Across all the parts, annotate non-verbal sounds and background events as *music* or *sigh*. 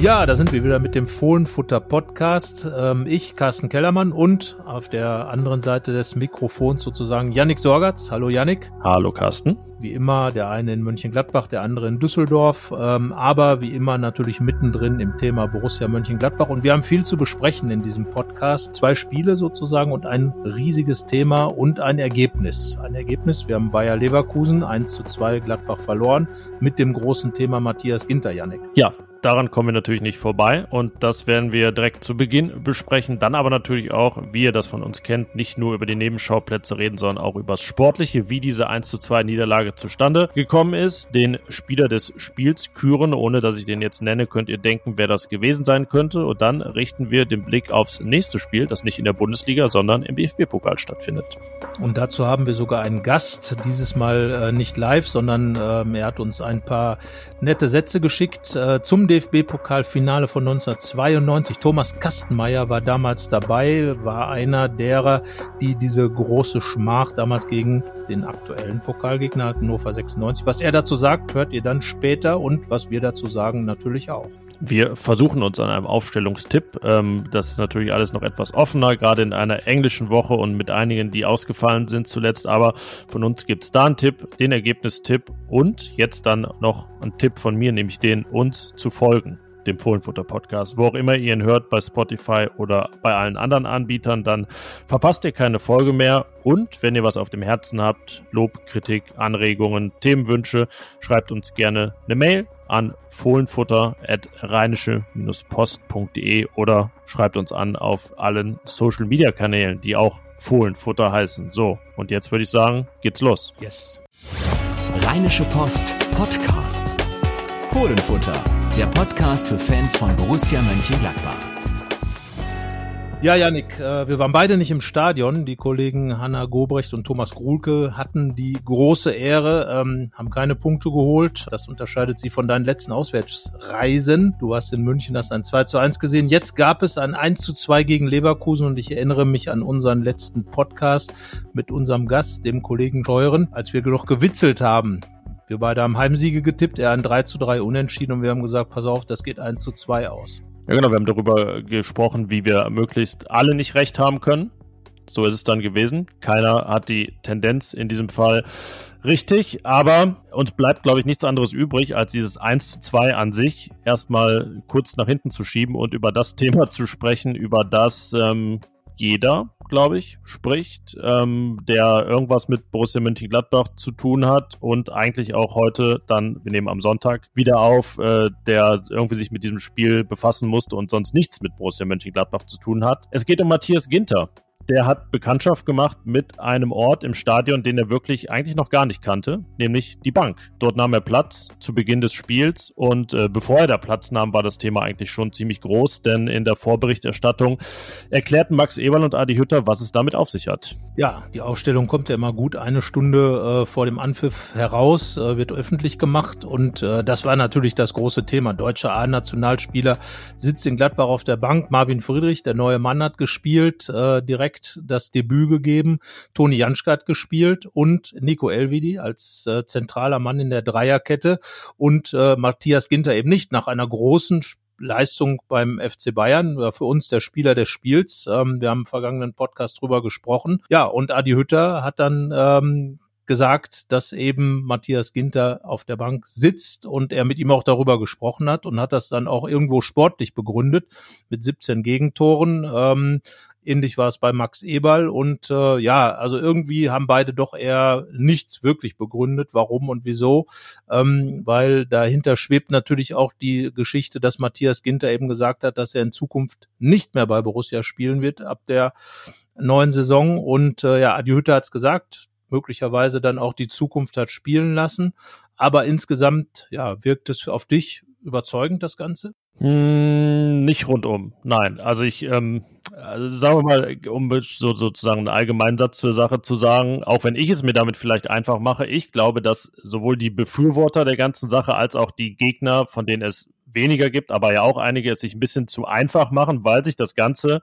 Ja, da sind wir wieder mit dem Fohlenfutter Podcast. Ähm, ich, Carsten Kellermann und auf der anderen Seite des Mikrofons sozusagen Yannick Sorgatz. Hallo Yannick. Hallo Carsten. Wie immer, der eine in Mönchengladbach, der andere in Düsseldorf, ähm, aber wie immer natürlich mittendrin im Thema Borussia Mönchengladbach. Und wir haben viel zu besprechen in diesem Podcast. Zwei Spiele sozusagen und ein riesiges Thema und ein Ergebnis. Ein Ergebnis, wir haben Bayer Leverkusen 1 zu 2 Gladbach verloren mit dem großen Thema Matthias Ginter, Yannick. Ja, Daran kommen wir natürlich nicht vorbei und das werden wir direkt zu Beginn besprechen. Dann aber natürlich auch, wie ihr das von uns kennt, nicht nur über die Nebenschauplätze reden, sondern auch über das Sportliche, wie diese 1 zu 2 Niederlage zustande gekommen ist. Den Spieler des Spiels küren, ohne dass ich den jetzt nenne, könnt ihr denken, wer das gewesen sein könnte. Und dann richten wir den Blick aufs nächste Spiel, das nicht in der Bundesliga, sondern im DFB-Pokal stattfindet. Und dazu haben wir sogar einen Gast, dieses Mal äh, nicht live, sondern äh, er hat uns ein paar nette Sätze geschickt äh, zum DFB-Pokalfinale von 1992. Thomas Kastenmeier war damals dabei, war einer derer, die diese große Schmach damals gegen den aktuellen Pokalgegner Hannover 96. Was er dazu sagt, hört ihr dann später und was wir dazu sagen natürlich auch. Wir versuchen uns an einem Aufstellungstipp. Ähm, das ist natürlich alles noch etwas offener, gerade in einer englischen Woche und mit einigen, die ausgefallen sind zuletzt. Aber von uns gibt es da einen Tipp, den Ergebnistipp und jetzt dann noch ein Tipp von mir, nämlich den uns zu folgen dem Fohlenfutter Podcast. Wo auch immer ihr ihn hört, bei Spotify oder bei allen anderen Anbietern, dann verpasst ihr keine Folge mehr. Und wenn ihr was auf dem Herzen habt, Lob, Kritik, Anregungen, Themenwünsche, schreibt uns gerne eine Mail an fohlenfutter.rheinische-post.de oder schreibt uns an auf allen Social Media Kanälen, die auch Fohlenfutter heißen. So, und jetzt würde ich sagen, geht's los. Yes. Rheinische Post Podcasts. Fohlenfutter der Podcast für Fans von Borussia Mönchengladbach. Ja, Janik, äh, wir waren beide nicht im Stadion. Die Kollegen Hanna Gobrecht und Thomas Grulke hatten die große Ehre, ähm, haben keine Punkte geholt. Das unterscheidet sie von deinen letzten Auswärtsreisen. Du hast in München das ein 2 zu 1 gesehen. Jetzt gab es ein 1 zu 2 gegen Leverkusen und ich erinnere mich an unseren letzten Podcast mit unserem Gast, dem Kollegen Scheuren, als wir noch gewitzelt haben. Wir beide haben Heimsiege getippt, er ein 3 zu 3 unentschieden und wir haben gesagt, pass auf, das geht 1 zu 2 aus. Ja genau, wir haben darüber gesprochen, wie wir möglichst alle nicht recht haben können. So ist es dann gewesen. Keiner hat die Tendenz in diesem Fall richtig, aber uns bleibt, glaube ich, nichts anderes übrig, als dieses 1 zu 2 an sich erstmal kurz nach hinten zu schieben und über das Thema *laughs* zu sprechen, über das ähm, jeder, glaube ich, spricht, ähm, der irgendwas mit Borussia Mönchengladbach zu tun hat und eigentlich auch heute dann, wir nehmen am Sonntag wieder auf, äh, der irgendwie sich mit diesem Spiel befassen musste und sonst nichts mit Borussia Mönchengladbach zu tun hat. Es geht um Matthias Ginter der hat Bekanntschaft gemacht mit einem Ort im Stadion, den er wirklich eigentlich noch gar nicht kannte, nämlich die Bank. Dort nahm er Platz zu Beginn des Spiels und äh, bevor er da Platz nahm, war das Thema eigentlich schon ziemlich groß, denn in der Vorberichterstattung erklärten Max Eberl und Adi Hütter, was es damit auf sich hat. Ja, die Aufstellung kommt ja immer gut eine Stunde äh, vor dem Anpfiff heraus, äh, wird öffentlich gemacht und äh, das war natürlich das große Thema. Deutscher A-Nationalspieler sitzt in Gladbach auf der Bank. Marvin Friedrich, der neue Mann, hat gespielt, äh, direkt direkt das Debüt gegeben. Toni Janschke hat gespielt und Nico Elvidi als äh, zentraler Mann in der Dreierkette und äh, Matthias Ginter eben nicht nach einer großen Leistung beim FC Bayern, war für uns der Spieler des Spiels. Ähm, wir haben im vergangenen Podcast drüber gesprochen. Ja, und Adi Hütter hat dann ähm, gesagt, dass eben Matthias Ginter auf der Bank sitzt und er mit ihm auch darüber gesprochen hat und hat das dann auch irgendwo sportlich begründet mit 17 Gegentoren. Ähm, Ähnlich war es bei Max Eberl und äh, ja, also irgendwie haben beide doch eher nichts wirklich begründet, warum und wieso, ähm, weil dahinter schwebt natürlich auch die Geschichte, dass Matthias Ginter eben gesagt hat, dass er in Zukunft nicht mehr bei Borussia spielen wird ab der neuen Saison. Und äh, ja, Adi Hütter hat es gesagt, möglicherweise dann auch die Zukunft hat spielen lassen, aber insgesamt ja wirkt es auf dich überzeugend das Ganze? Hm, nicht rundum, nein. Also ich, ähm, also sagen wir mal, um so, sozusagen einen allgemeinen Satz zur Sache zu sagen, auch wenn ich es mir damit vielleicht einfach mache, ich glaube, dass sowohl die Befürworter der ganzen Sache als auch die Gegner, von denen es weniger gibt, aber ja auch einige es sich ein bisschen zu einfach machen, weil sich das Ganze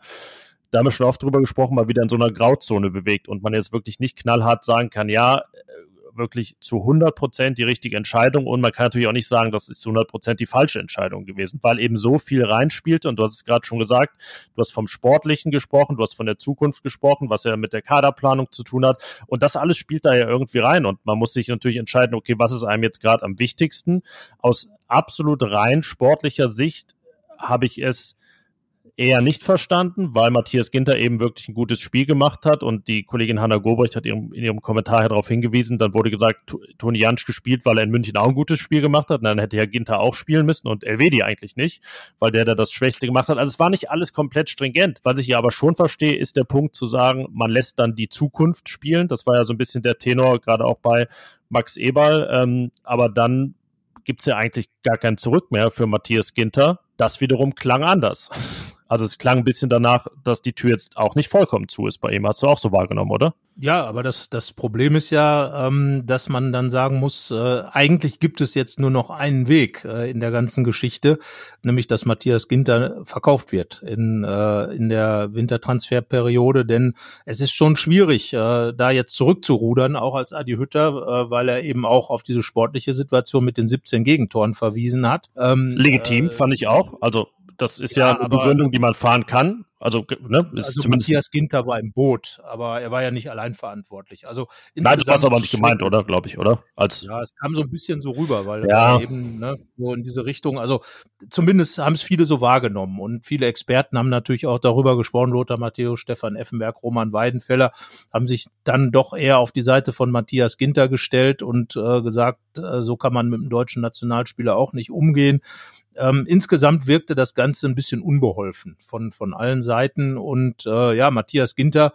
da haben wir schon oft drüber gesprochen, mal wieder in so einer Grauzone bewegt und man jetzt wirklich nicht knallhart sagen kann, ja, wirklich zu 100 Prozent die richtige Entscheidung und man kann natürlich auch nicht sagen, das ist zu 100 Prozent die falsche Entscheidung gewesen, weil eben so viel reinspielte und du hast es gerade schon gesagt, du hast vom Sportlichen gesprochen, du hast von der Zukunft gesprochen, was ja mit der Kaderplanung zu tun hat und das alles spielt da ja irgendwie rein und man muss sich natürlich entscheiden, okay, was ist einem jetzt gerade am wichtigsten? Aus absolut rein sportlicher Sicht habe ich es eher nicht verstanden, weil Matthias Ginter eben wirklich ein gutes Spiel gemacht hat und die Kollegin Hanna Gobrecht hat in ihrem Kommentar darauf hingewiesen, dann wurde gesagt, Toni Jansch gespielt, weil er in München auch ein gutes Spiel gemacht hat, und dann hätte Herr Ginter auch spielen müssen und Elvedi eigentlich nicht, weil der da das Schwächste gemacht hat. Also es war nicht alles komplett stringent. Was ich ja aber schon verstehe, ist der Punkt zu sagen, man lässt dann die Zukunft spielen. Das war ja so ein bisschen der Tenor, gerade auch bei Max Eberl. Ähm, aber dann gibt es ja eigentlich gar kein Zurück mehr für Matthias Ginter. Das wiederum klang anders. Also es klang ein bisschen danach, dass die Tür jetzt auch nicht vollkommen zu ist bei ihm. Hast du auch so wahrgenommen, oder? Ja, aber das, das Problem ist ja, ähm, dass man dann sagen muss, äh, eigentlich gibt es jetzt nur noch einen Weg äh, in der ganzen Geschichte, nämlich dass Matthias Ginter verkauft wird in, äh, in der Wintertransferperiode, denn es ist schon schwierig, äh, da jetzt zurückzurudern, auch als Adi Hütter, äh, weil er eben auch auf diese sportliche Situation mit den 17 Gegentoren verwiesen hat. Ähm, Legitim, äh, fand ich auch. Also das ist ja, ja eine Begründung, die man fahren kann. Also, ne, ist also zumindest Matthias Ginter war im Boot, aber er war ja nicht allein verantwortlich. Also Nein, das war aber nicht gemeint, oder? Glaube ich, oder? Als ja, es kam so ein bisschen so rüber, weil ja. eben ne, so in diese Richtung. Also zumindest haben es viele so wahrgenommen und viele Experten haben natürlich auch darüber gesprochen. Lothar Matthäus, Stefan Effenberg, Roman Weidenfeller haben sich dann doch eher auf die Seite von Matthias Ginter gestellt und äh, gesagt, äh, so kann man mit dem deutschen Nationalspieler auch nicht umgehen. Ähm, insgesamt wirkte das Ganze ein bisschen unbeholfen von, von allen Seiten. Und äh, ja, Matthias Ginter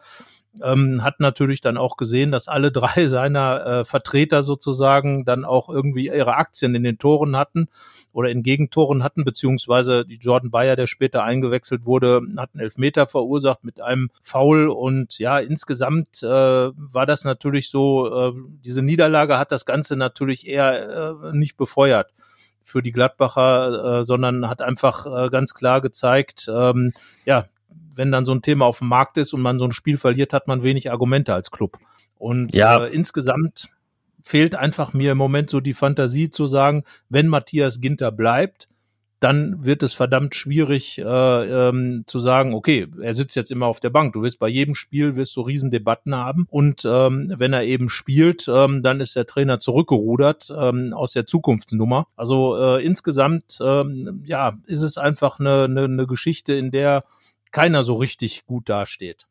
ähm, hat natürlich dann auch gesehen, dass alle *laughs* drei seiner äh, Vertreter sozusagen dann auch irgendwie ihre Aktien in den Toren hatten oder in Gegentoren hatten, beziehungsweise die Jordan Bayer, der später eingewechselt wurde, hat einen Elfmeter verursacht mit einem Foul und ja, insgesamt äh, war das natürlich so, äh, diese Niederlage hat das Ganze natürlich eher äh, nicht befeuert für die Gladbacher, äh, sondern hat einfach äh, ganz klar gezeigt, ähm, ja, wenn dann so ein Thema auf dem Markt ist und man so ein Spiel verliert, hat man wenig Argumente als Club. Und ja. äh, insgesamt fehlt einfach mir im Moment so die Fantasie zu sagen, wenn Matthias Ginter bleibt, dann wird es verdammt schwierig äh, ähm, zu sagen, okay, er sitzt jetzt immer auf der Bank. Du wirst bei jedem Spiel wirst du Riesendebatten haben und ähm, wenn er eben spielt, ähm, dann ist der Trainer zurückgerudert ähm, aus der Zukunftsnummer. Also äh, insgesamt ähm, ja ist es einfach eine, eine, eine Geschichte, in der keiner so richtig gut dasteht.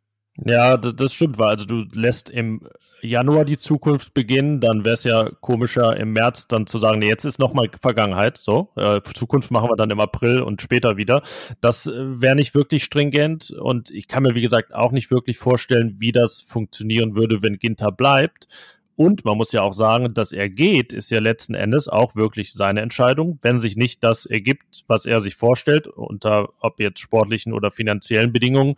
Ja, das stimmt, weil also du lässt im Januar die Zukunft beginnen, dann wäre es ja komischer im März dann zu sagen, nee, jetzt ist nochmal Vergangenheit, so, äh, Zukunft machen wir dann im April und später wieder. Das äh, wäre nicht wirklich stringent und ich kann mir, wie gesagt, auch nicht wirklich vorstellen, wie das funktionieren würde, wenn Ginter bleibt. Und man muss ja auch sagen, dass er geht, ist ja letzten Endes auch wirklich seine Entscheidung. Wenn sich nicht das ergibt, was er sich vorstellt, unter ob jetzt sportlichen oder finanziellen Bedingungen,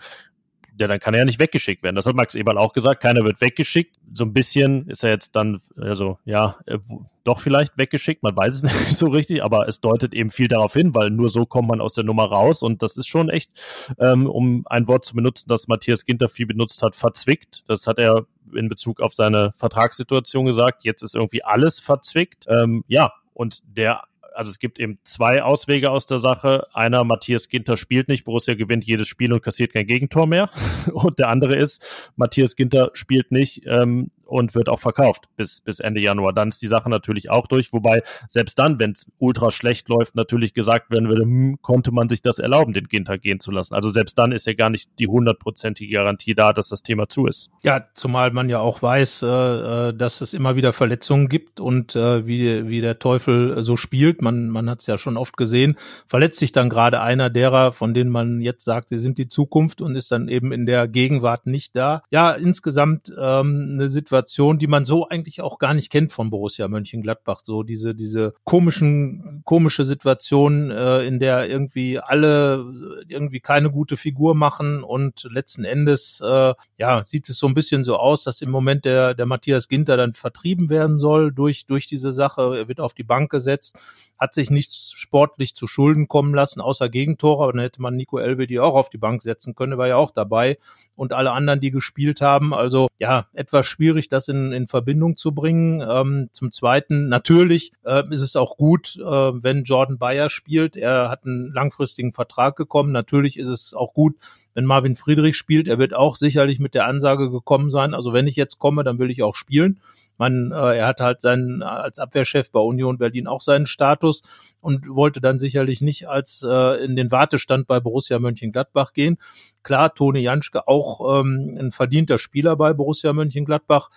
ja, dann kann er ja nicht weggeschickt werden. Das hat Max Eberl auch gesagt. Keiner wird weggeschickt. So ein bisschen ist er jetzt dann, also ja, äh, doch vielleicht weggeschickt. Man weiß es *laughs* nicht so richtig, aber es deutet eben viel darauf hin, weil nur so kommt man aus der Nummer raus. Und das ist schon echt, ähm, um ein Wort zu benutzen, das Matthias Ginter viel benutzt hat, verzwickt. Das hat er in Bezug auf seine Vertragssituation gesagt. Jetzt ist irgendwie alles verzwickt. Ähm, ja, und der also es gibt eben zwei Auswege aus der Sache. Einer, Matthias Ginter spielt nicht, Borussia gewinnt jedes Spiel und kassiert kein Gegentor mehr. *laughs* Und der andere ist, Matthias Ginter spielt nicht ähm, und wird auch verkauft bis, bis Ende Januar. Dann ist die Sache natürlich auch durch, wobei selbst dann, wenn es ultra schlecht läuft, natürlich gesagt werden würde, hm, konnte man sich das erlauben, den Ginter gehen zu lassen. Also selbst dann ist ja gar nicht die hundertprozentige Garantie da, dass das Thema zu ist. Ja, zumal man ja auch weiß, äh, äh dass es immer wieder Verletzungen gibt und äh, wie, wie der Teufel so spielt. Man, man hat es ja schon oft gesehen, verletzt sich dann gerade einer derer, von denen man jetzt sagt, sie sind die Zukunft und ist dann eben in der Gegenwart nicht da. Ja, insgesamt ähm, eine Situation, Situation, die man so eigentlich auch gar nicht kennt von Borussia Mönchengladbach. So diese, diese komischen, komische Situation, äh, in der irgendwie alle irgendwie keine gute Figur machen und letzten Endes, äh, ja, sieht es so ein bisschen so aus, dass im Moment der, der Matthias Ginter dann vertrieben werden soll durch, durch diese Sache. Er wird auf die Bank gesetzt, hat sich nichts sportlich zu Schulden kommen lassen, außer Gegentore. Aber dann hätte man Nico Elvedi auch auf die Bank setzen können, war ja auch dabei. Und alle anderen, die gespielt haben. Also ja, etwas schwierig, das in, in Verbindung zu bringen. Ähm, zum Zweiten, natürlich äh, ist es auch gut, äh, wenn Jordan Bayer spielt. Er hat einen langfristigen Vertrag gekommen. Natürlich ist es auch gut, wenn Marvin Friedrich spielt. Er wird auch sicherlich mit der Ansage gekommen sein. Also wenn ich jetzt komme, dann will ich auch spielen. Man, äh, er hat halt seinen als Abwehrchef bei Union Berlin auch seinen Status und wollte dann sicherlich nicht als äh, in den Wartestand bei Borussia Mönchengladbach gehen. Klar, Tone Janschke auch ähm, ein verdienter Spieler bei Borussia Mönchengladbach,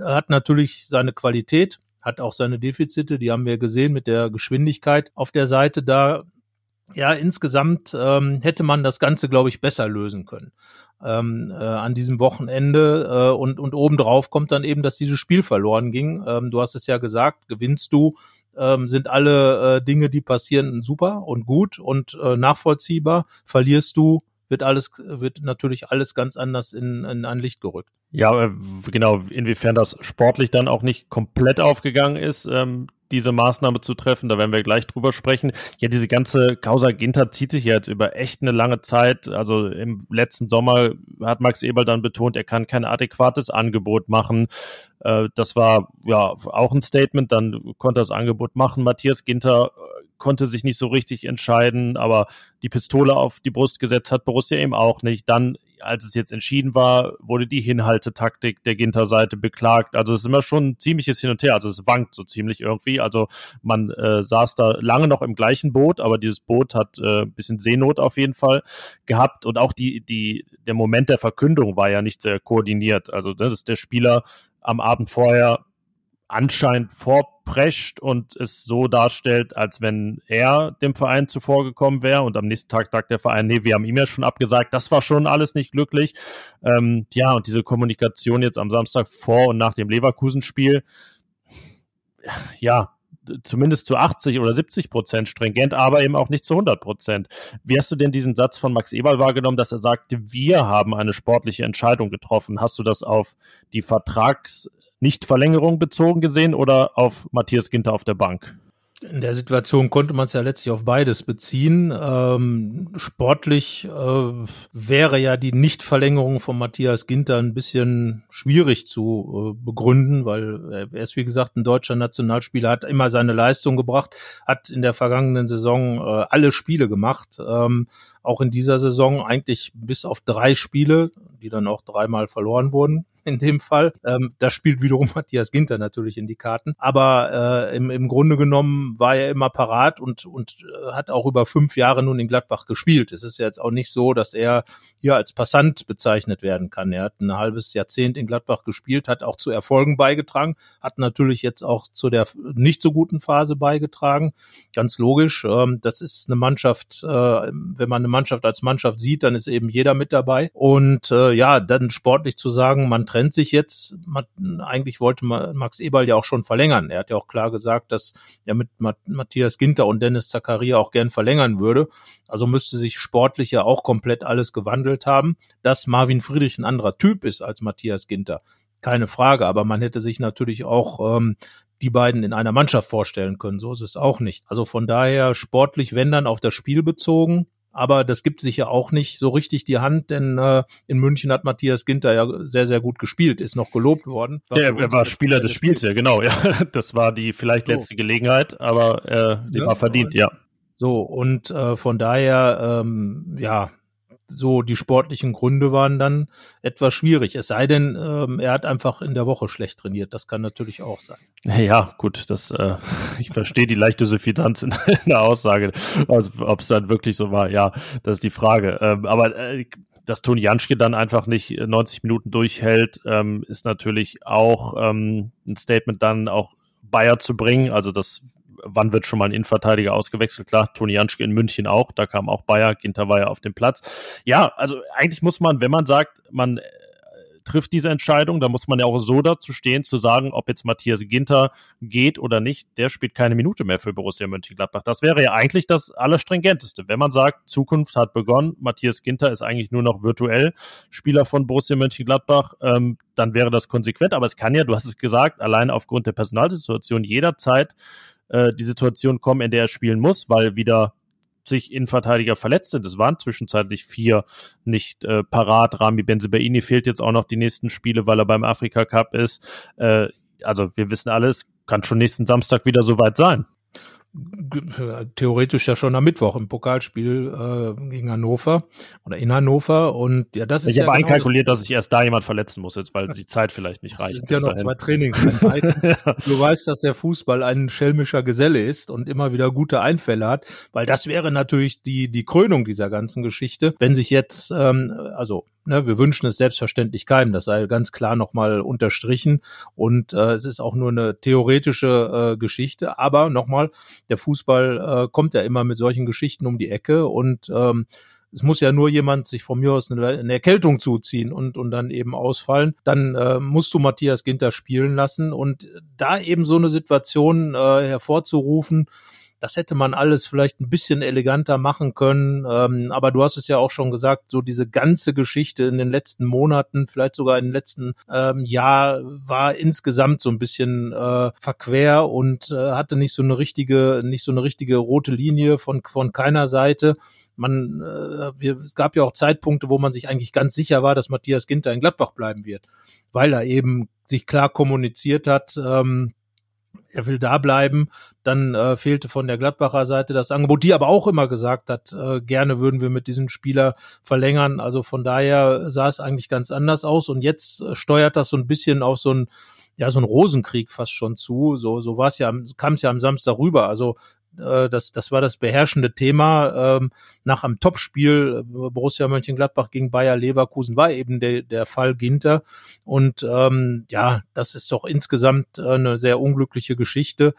hat natürlich seine Qualität, hat auch seine Defizite, die haben wir gesehen mit der Geschwindigkeit auf der Seite da. Ja, insgesamt ähm, hätte man das Ganze, glaube ich, besser lösen können ähm, äh, an diesem Wochenende. Äh, und, und obendrauf kommt dann eben, dass dieses Spiel verloren ging. Ähm, du hast es ja gesagt, gewinnst du, ähm, sind alle äh, Dinge, die passieren, super und gut und äh, nachvollziehbar. Verlierst du, wird alles, wird natürlich alles ganz anders in, in ein Licht gerückt. Ja, äh, genau, inwiefern das sportlich dann auch nicht komplett aufgegangen ist, ähm, diese Maßnahme zu treffen, da werden wir gleich drüber sprechen. Ja, diese ganze Causa Ginter zieht sich jetzt über echt eine lange Zeit. Also im letzten Sommer hat Max Eberl dann betont, er kann kein adäquates Angebot machen. Äh, das war ja auch ein Statement, dann konnte er das Angebot machen. Matthias Ginter äh, konnte sich nicht so richtig entscheiden, aber die Pistole auf die Brust gesetzt hat Borussia eben auch nicht. Dann als es jetzt entschieden war, wurde die Hinhaltetaktik der Ginter-Seite beklagt. Also es ist immer schon ein ziemliches Hin und Her. Also es wankt so ziemlich irgendwie. Also man äh, saß da lange noch im gleichen Boot, aber dieses Boot hat äh, ein bisschen Seenot auf jeden Fall gehabt. Und auch die, die, der Moment der Verkündung war ja nicht sehr koordiniert. Also ne, das ist der Spieler am Abend vorher anscheinend vorprescht und es so darstellt, als wenn er dem Verein zuvor gekommen wäre und am nächsten Tag sagt der Verein, nee, wir haben ihm ja schon abgesagt, das war schon alles nicht glücklich. Ähm, ja, und diese Kommunikation jetzt am Samstag vor und nach dem Leverkusen-Spiel, ja, zumindest zu 80 oder 70 Prozent stringent, aber eben auch nicht zu 100 Prozent. Wie hast du denn diesen Satz von Max Eberl wahrgenommen, dass er sagte, wir haben eine sportliche Entscheidung getroffen? Hast du das auf die Vertrags nicht-Verlängerung bezogen gesehen oder auf Matthias Ginter auf der Bank? In der Situation konnte man es ja letztlich auf beides beziehen. Ähm, sportlich äh, wäre ja die Nichtverlängerung von Matthias Ginter ein bisschen schwierig zu äh, begründen, weil er ist wie gesagt ein deutscher Nationalspieler, hat immer seine Leistung gebracht, hat in der vergangenen Saison äh, alle Spiele gemacht. Ähm, auch in dieser Saison eigentlich bis auf drei Spiele, die dann auch dreimal verloren wurden in dem Fall. Ähm, das spielt wiederum *laughs* Matthias Ginter natürlich in die Karten. Aber äh, im, im Grunde genommen war er immer parat und, und äh, hat auch über fünf Jahre nun in Gladbach gespielt. Es ist jetzt auch nicht so, dass er hier als Passant bezeichnet werden kann. Er hat ein halbes Jahrzehnt in Gladbach gespielt, hat auch zu Erfolgen beigetragen, hat natürlich jetzt auch zu der nicht so guten Phase beigetragen. Ganz logisch. Ähm, das ist eine Mannschaft, äh, wenn man eine Mannschaft als Mannschaft sieht, dann ist eben jeder mit dabei. Und äh, ja, dann sportlich zu sagen, man trennt sich jetzt. Eigentlich wollte Max Eberl ja auch schon verlängern. Er hat ja auch klar gesagt, dass er mit Matthias Ginter und Dennis Zakaria auch gern verlängern würde. Also müsste sich sportlich ja auch komplett alles gewandelt haben. Dass Marvin Friedrich ein anderer Typ ist als Matthias Ginter, keine Frage. Aber man hätte sich natürlich auch ähm, die beiden in einer Mannschaft vorstellen können. So ist es auch nicht. Also von daher sportlich, wenn dann auf das Spiel bezogen, aber das gibt sich ja auch nicht so richtig die Hand, denn äh, in München hat Matthias Ginter ja sehr, sehr gut gespielt, ist noch gelobt worden. Ja, er war Spieler des Spiels, ja, genau, ja. *laughs* Das war die vielleicht letzte so. Gelegenheit, aber äh, die ja, war verdient, ja. So, und äh, von daher, ähm, ja, so die sportlichen Gründe waren dann etwas schwierig. Es sei denn, ähm, er hat einfach in der Woche schlecht trainiert. Das kann natürlich auch sein. Ja, gut, das äh, *laughs* ich verstehe die leichte Suffisanz *laughs* in der Aussage. Ob es dann wirklich so war, ja, das ist die Frage. Ähm, aber äh, dass Toni Janschke dann einfach nicht 90 Minuten durchhält, ähm, ist natürlich auch ähm, ein Statement dann auch Bayer zu bringen. Also das wann wird schon mal ein Innenverteidiger ausgewechselt? Klar, Toni Janschke in München auch, da kam auch Bayer, Ginter war ja auf dem Platz. Ja, also eigentlich muss man, wenn man sagt, man äh, trifft diese Entscheidung, da muss man ja auch so dazu stehen, zu sagen, ob jetzt Matthias Ginter geht oder nicht, der spielt keine Minute mehr für Borussia Mönchengladbach. Das wäre ja eigentlich das Allerstringenteste. Wenn man sagt, Zukunft hat begonnen, Matthias Ginter ist eigentlich nur noch virtuell Spieler von Borussia Mönchengladbach, ähm, dann wäre das konsequent. Aber es kann ja, du hast es gesagt, allein aufgrund der Personalsituation jederzeit äh, die Situation kommen, in der er spielen muss, weil wieder sich Innenverteidiger verletzt sind. Es waren zwischenzeitlich vier nicht äh, parat. Rami Benzebaini fehlt jetzt auch noch die nächsten Spiele, weil er beim Afrika Cup ist. Äh, also wir wissen alles, kann schon nächsten Samstag wieder soweit sein theoretisch ja schon am Mittwoch im Pokalspiel äh, gegen Hannover oder in Hannover und ja das ist ich ja habe genau einkalkuliert, dass sich erst da jemand verletzen muss jetzt, weil die Zeit vielleicht nicht reicht. Es sind ja noch dahin. zwei Trainingseinheiten. *laughs* Du weißt, dass der Fußball ein schelmischer Geselle ist und immer wieder gute Einfälle hat, weil das wäre natürlich die die Krönung dieser ganzen Geschichte, wenn sich jetzt ähm, also Ne, wir wünschen es selbstverständlich keinem, das sei ganz klar nochmal unterstrichen. Und äh, es ist auch nur eine theoretische äh, Geschichte. Aber nochmal, der Fußball äh, kommt ja immer mit solchen Geschichten um die Ecke und ähm, es muss ja nur jemand sich von mir aus eine, eine Erkältung zuziehen und, und dann eben ausfallen. Dann äh, musst du Matthias Ginter spielen lassen und da eben so eine Situation äh, hervorzurufen, das hätte man alles vielleicht ein bisschen eleganter machen können. Ähm, aber du hast es ja auch schon gesagt, so diese ganze Geschichte in den letzten Monaten, vielleicht sogar im letzten ähm, Jahr, war insgesamt so ein bisschen äh, verquer und äh, hatte nicht so eine richtige, nicht so eine richtige rote Linie von, von keiner Seite man, äh, wir, es gab ja auch Zeitpunkte, wo man sich eigentlich ganz sicher war, dass Matthias Ginter in Gladbach bleiben wird, weil er eben sich klar kommuniziert hat, ähm, er will da bleiben. Dann äh, fehlte von der Gladbacher Seite das Angebot, die aber auch immer gesagt hat, äh, gerne würden wir mit diesem Spieler verlängern. Also von daher sah es eigentlich ganz anders aus. Und jetzt äh, steuert das so ein bisschen auf so ein ja, so ein Rosenkrieg fast schon zu. So, so war es ja, kam es ja am Samstag rüber. Also äh, das, das war das beherrschende Thema. Ähm, nach einem Topspiel äh, Borussia Mönchengladbach gegen Bayer Leverkusen war eben der, der Fall Ginter. Und ähm, ja, das ist doch insgesamt äh, eine sehr unglückliche Geschichte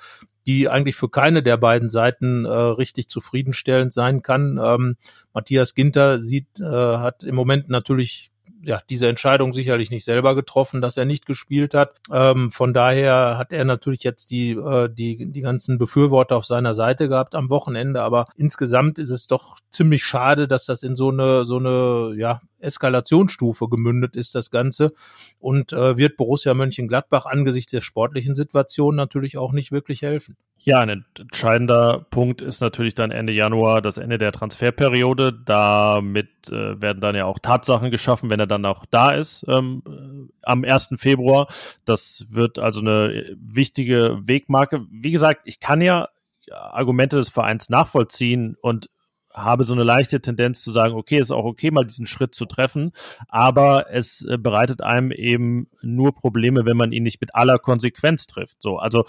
die eigentlich für keine der beiden Seiten äh, richtig zufriedenstellend sein kann. Ähm, Matthias Ginter sieht, äh, hat im Moment natürlich ja, diese Entscheidung sicherlich nicht selber getroffen, dass er nicht gespielt hat. Ähm, von daher hat er natürlich jetzt die, äh, die, die ganzen Befürworter auf seiner Seite gehabt am Wochenende. Aber insgesamt ist es doch ziemlich schade, dass das in so eine, so eine, ja, Eskalationsstufe gemündet ist, das Ganze. Und äh, wird Borussia Mönchengladbach angesichts der sportlichen Situation natürlich auch nicht wirklich helfen. Ja, ein entscheidender Punkt ist natürlich dann Ende Januar das Ende der Transferperiode. Damit äh, werden dann ja auch Tatsachen geschaffen, wenn er dann auch da ist ähm, äh, am 1. Februar. Das wird also eine wichtige Wegmarke. Wie gesagt, ich kann ja Argumente des Vereins nachvollziehen und habe so eine leichte Tendenz zu sagen, okay, ist auch okay, mal diesen Schritt zu treffen, aber es äh, bereitet einem eben nur Probleme, wenn man ihn nicht mit aller Konsequenz trifft. So, also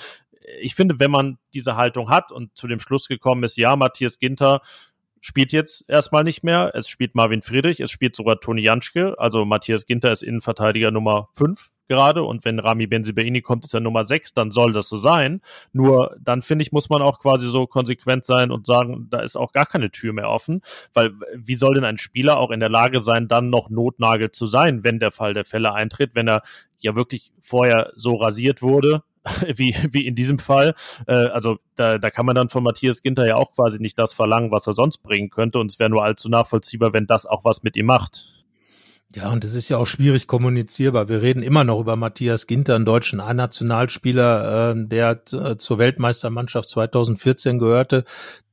ich finde, wenn man diese Haltung hat und zu dem Schluss gekommen ist, ja, Matthias Ginter spielt jetzt erstmal nicht mehr. Es spielt Marvin Friedrich, es spielt sogar Toni Janschke. Also Matthias Ginter ist Innenverteidiger Nummer 5 gerade und wenn Rami Benzibaini kommt, ist er Nummer 6, dann soll das so sein. Nur dann finde ich, muss man auch quasi so konsequent sein und sagen, da ist auch gar keine Tür mehr offen, weil wie soll denn ein Spieler auch in der Lage sein, dann noch Notnagel zu sein, wenn der Fall der Fälle eintritt, wenn er ja wirklich vorher so rasiert wurde, *laughs* wie, wie in diesem Fall. Äh, also da, da kann man dann von Matthias Ginter ja auch quasi nicht das verlangen, was er sonst bringen könnte. Und es wäre nur allzu nachvollziehbar, wenn das auch was mit ihm macht. Ja, und es ist ja auch schwierig kommunizierbar. Wir reden immer noch über Matthias Ginter, einen deutschen A-Nationalspieler, äh, der äh, zur Weltmeistermannschaft 2014 gehörte,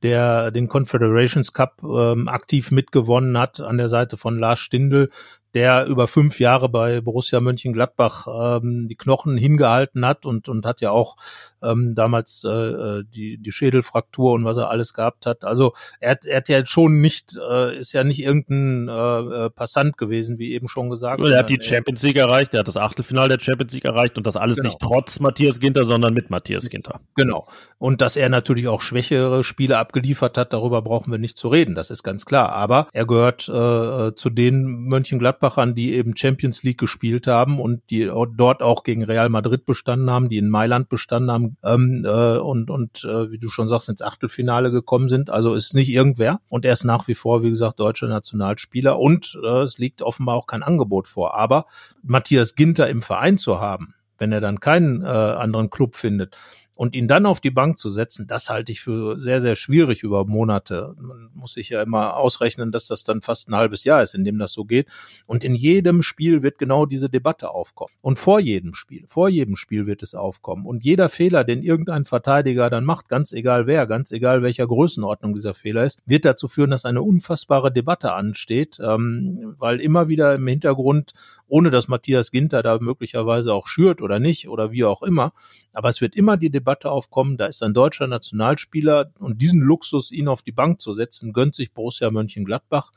der den Confederations Cup ähm, aktiv mitgewonnen hat an der Seite von Lars Stindl, der über fünf Jahre bei Borussia Mönchengladbach ähm, die Knochen hingehalten hat und, und hat ja auch ähm, damals äh, äh, die, die Schädelfraktur und was er alles gehabt hat. Also er, er hat ja schon nicht, äh, ist ja nicht irgendein äh, äh Passant gewesen, wie eben schon gesagt. Er hat die Champions League erreicht, er hat das Achtelfinale der Champions League erreicht und das alles genau. nicht trotz Matthias Ginter, sondern mit Matthias Ginter. Genau. Und dass er natürlich auch schwächere Spiele abgeliefert hat, darüber brauchen wir nicht zu reden, das ist ganz klar. Aber er gehört äh, zu den Mönchengladbach Gladbachern, die eben Champions League gespielt haben und die dort auch gegen Real Madrid bestanden haben, die in Mailand bestanden haben ähm, äh, und, und äh, wie du schon sagst, ins Achtelfinale gekommen sind. Also ist nicht irgendwer und er ist nach wie vor, wie gesagt, deutscher Nationalspieler und äh, es liegt offenbar auch kein Angebot vor. Aber Matthias Ginter im Verein zu haben, wenn er dann keinen äh, anderen Club findet, und ihn dann auf die Bank zu setzen, das halte ich für sehr, sehr schwierig über Monate. Man muss ich ja immer ausrechnen, dass das dann fast ein halbes Jahr ist, in dem das so geht. Und in jedem Spiel wird genau diese Debatte aufkommen. Und vor jedem Spiel, vor jedem Spiel wird es aufkommen. Und jeder Fehler, den irgendein Verteidiger dann macht, ganz egal wer, ganz egal welcher Größenordnung dieser Fehler ist, wird dazu führen, dass eine unfassbare Debatte ansteht, ähm, weil immer wieder im Hintergrund, ohne dass Matthias Ginter da möglicherweise auch schürt oder nicht oder wie auch immer, aber es wird immer die Debatte aufkommen, da ist ein deutscher Nationalspieler und diesen Luxus, ihn auf die Bank zu setzen, gönnt sich Borussia Mönchengladbach.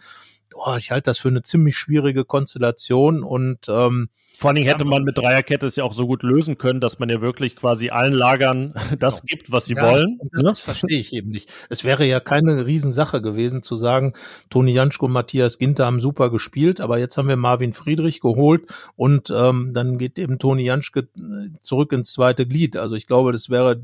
Oh, ich halte das für eine ziemlich schwierige Konstellation und ähm, vor allen Dingen hätte man mit Dreierkette es ja auch so gut lösen können, dass man ja wirklich quasi allen Lagern *laughs* das gibt, was sie ja, wollen. Das, ne? das verstehe ich eben nicht. Es wäre ja keine Riesensache gewesen zu sagen, Toni Janschko und Matthias Ginter haben super gespielt, aber jetzt haben wir Marvin Friedrich geholt und ähm, dann geht eben Toni Janschke zurück ins zweite Glied. Also ich glaube, das wäre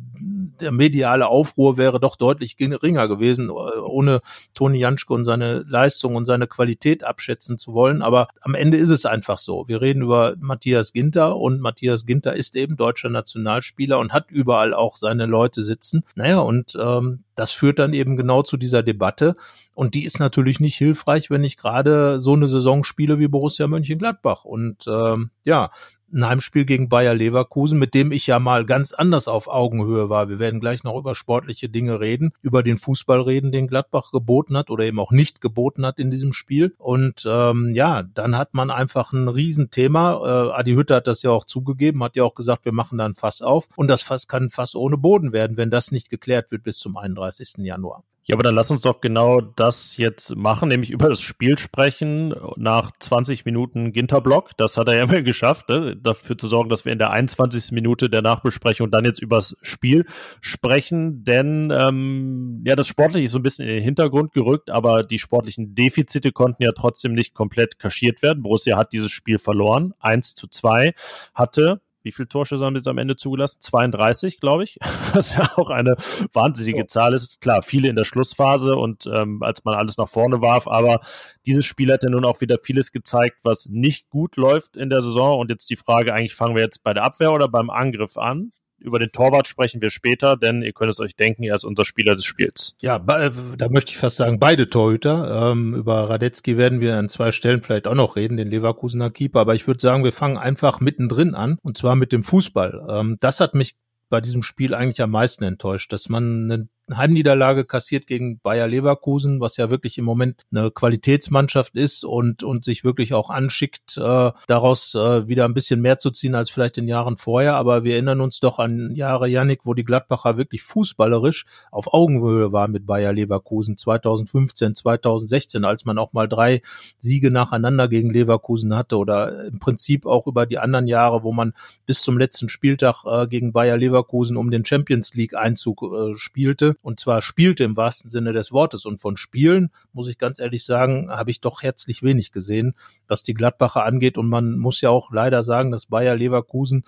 der mediale Aufruhr wäre doch deutlich geringer gewesen, ohne Toni Janschke und seine Leistung und seine Qualität abschätzen zu wollen. Aber am Ende ist es einfach so. Wir reden über Matthias Ginter und Matthias Ginter ist eben deutscher Nationalspieler und hat überall auch seine Leute sitzen. Naja, und ähm, das führt dann eben genau zu dieser Debatte. Und die ist natürlich nicht hilfreich, wenn ich gerade so eine Saison spiele wie Borussia Mönchengladbach. Und ähm, ja, ein Heimspiel gegen Bayer Leverkusen, mit dem ich ja mal ganz anders auf Augenhöhe war. Wir werden gleich noch über sportliche Dinge reden, über den Fußball reden, den Gladbach geboten hat oder eben auch nicht geboten hat in diesem Spiel. Und ähm, ja, dann hat man einfach ein Riesenthema. Äh, Adi Hütter hat das ja auch zugegeben, hat ja auch gesagt, wir machen da ein Fass auf. Und das Fass kann Fass ohne Boden werden, wenn das nicht geklärt wird bis zum 31. Januar. Ja, aber dann lass uns doch genau das jetzt machen, nämlich über das Spiel sprechen nach 20 Minuten Ginterblock. Das hat er ja *laughs* immer geschafft, ne? dafür zu sorgen, dass wir in der 21. Minute der Nachbesprechung dann jetzt übers Spiel sprechen. Denn ähm, ja, das Sportliche ist so ein bisschen in den Hintergrund gerückt, aber die sportlichen Defizite konnten ja trotzdem nicht komplett kaschiert werden. Borussia hat dieses Spiel verloren. 1 zu 2 hatte wie viele Torschüsse haben jetzt am Ende zugelassen? 32, glaube ich. *laughs* Was ja auch eine wahnsinnige oh. Zahl ist. Klar, viele in der Schlussphase und ähm, als man alles nach vorne warf, aber dieses Spiel hat ja nun auch wieder vieles gezeigt, was nicht gut läuft in der Saison. Und jetzt die Frage, eigentlich fangen wir jetzt bei der Abwehr oder beim Angriff an? Über den Torwart sprechen wir später, denn ihr könnt es euch denken, er ist unser Spieler des Spiels. Ja, äh, da möchte ich fast sagen, beide Torhüter. Ähm, über Radetzky werden wir an zwei Stellen vielleicht auch noch reden, den Leverkusener Keeper. Aber ich würde sagen, wir fangen einfach mittendrin an, und zwar mit dem Fußball. Ähm, das hat mich bei diesem Spiel eigentlich am meisten enttäuscht, dass man eine Heimniederlage kassiert gegen Bayer Leverkusen, was ja wirklich im Moment eine Qualitätsmannschaft ist und, und sich wirklich auch anschickt, äh, daraus äh, wieder ein bisschen mehr zu ziehen als vielleicht in Jahren vorher. Aber wir erinnern uns doch an Jahre, Yannick, wo die Gladbacher wirklich fußballerisch auf Augenhöhe waren mit Bayer Leverkusen 2015, 2016, als man auch mal drei Siege nacheinander gegen Leverkusen hatte oder im Prinzip auch über die anderen Jahre, wo man bis zum letzten Spieltag äh, gegen Bayer Leverkusen um den Champions League Einzug äh, spielte und zwar spielte im wahrsten Sinne des Wortes. Und von Spielen, muss ich ganz ehrlich sagen, habe ich doch herzlich wenig gesehen, was die Gladbacher angeht. Und man muss ja auch leider sagen, dass Bayer Leverkusen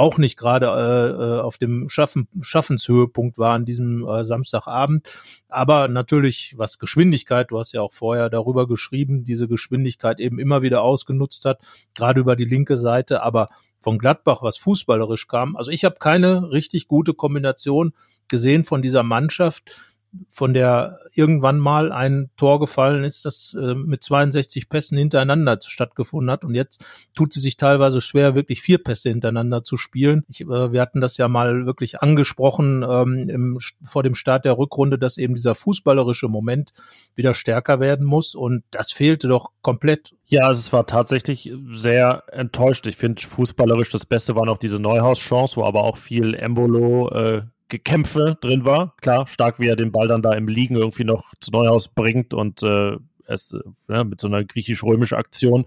auch nicht gerade äh, äh, auf dem Schaffen, Schaffenshöhepunkt war an diesem äh, Samstagabend. Aber natürlich, was Geschwindigkeit, du hast ja auch vorher darüber geschrieben, diese Geschwindigkeit eben immer wieder ausgenutzt hat, gerade über die linke Seite. Aber von Gladbach, was fußballerisch kam, also ich habe keine richtig gute Kombination gesehen von dieser Mannschaft, von der irgendwann mal ein Tor gefallen ist, das äh, mit 62 Pässen hintereinander stattgefunden hat. Und jetzt tut sie sich teilweise schwer, wirklich vier Pässe hintereinander zu spielen. Ich, äh, wir hatten das ja mal wirklich angesprochen ähm, im, vor dem Start der Rückrunde, dass eben dieser fußballerische Moment wieder stärker werden muss. Und das fehlte doch komplett. Ja, also es war tatsächlich sehr enttäuscht. Ich finde fußballerisch das Beste war noch diese Neuhaus-Chance, wo aber auch viel Embolo äh, Gekämpfe drin war. Klar, stark, wie er den Ball dann da im Liegen irgendwie noch zu Neuhaus bringt und äh, es, äh, mit so einer griechisch-römischen Aktion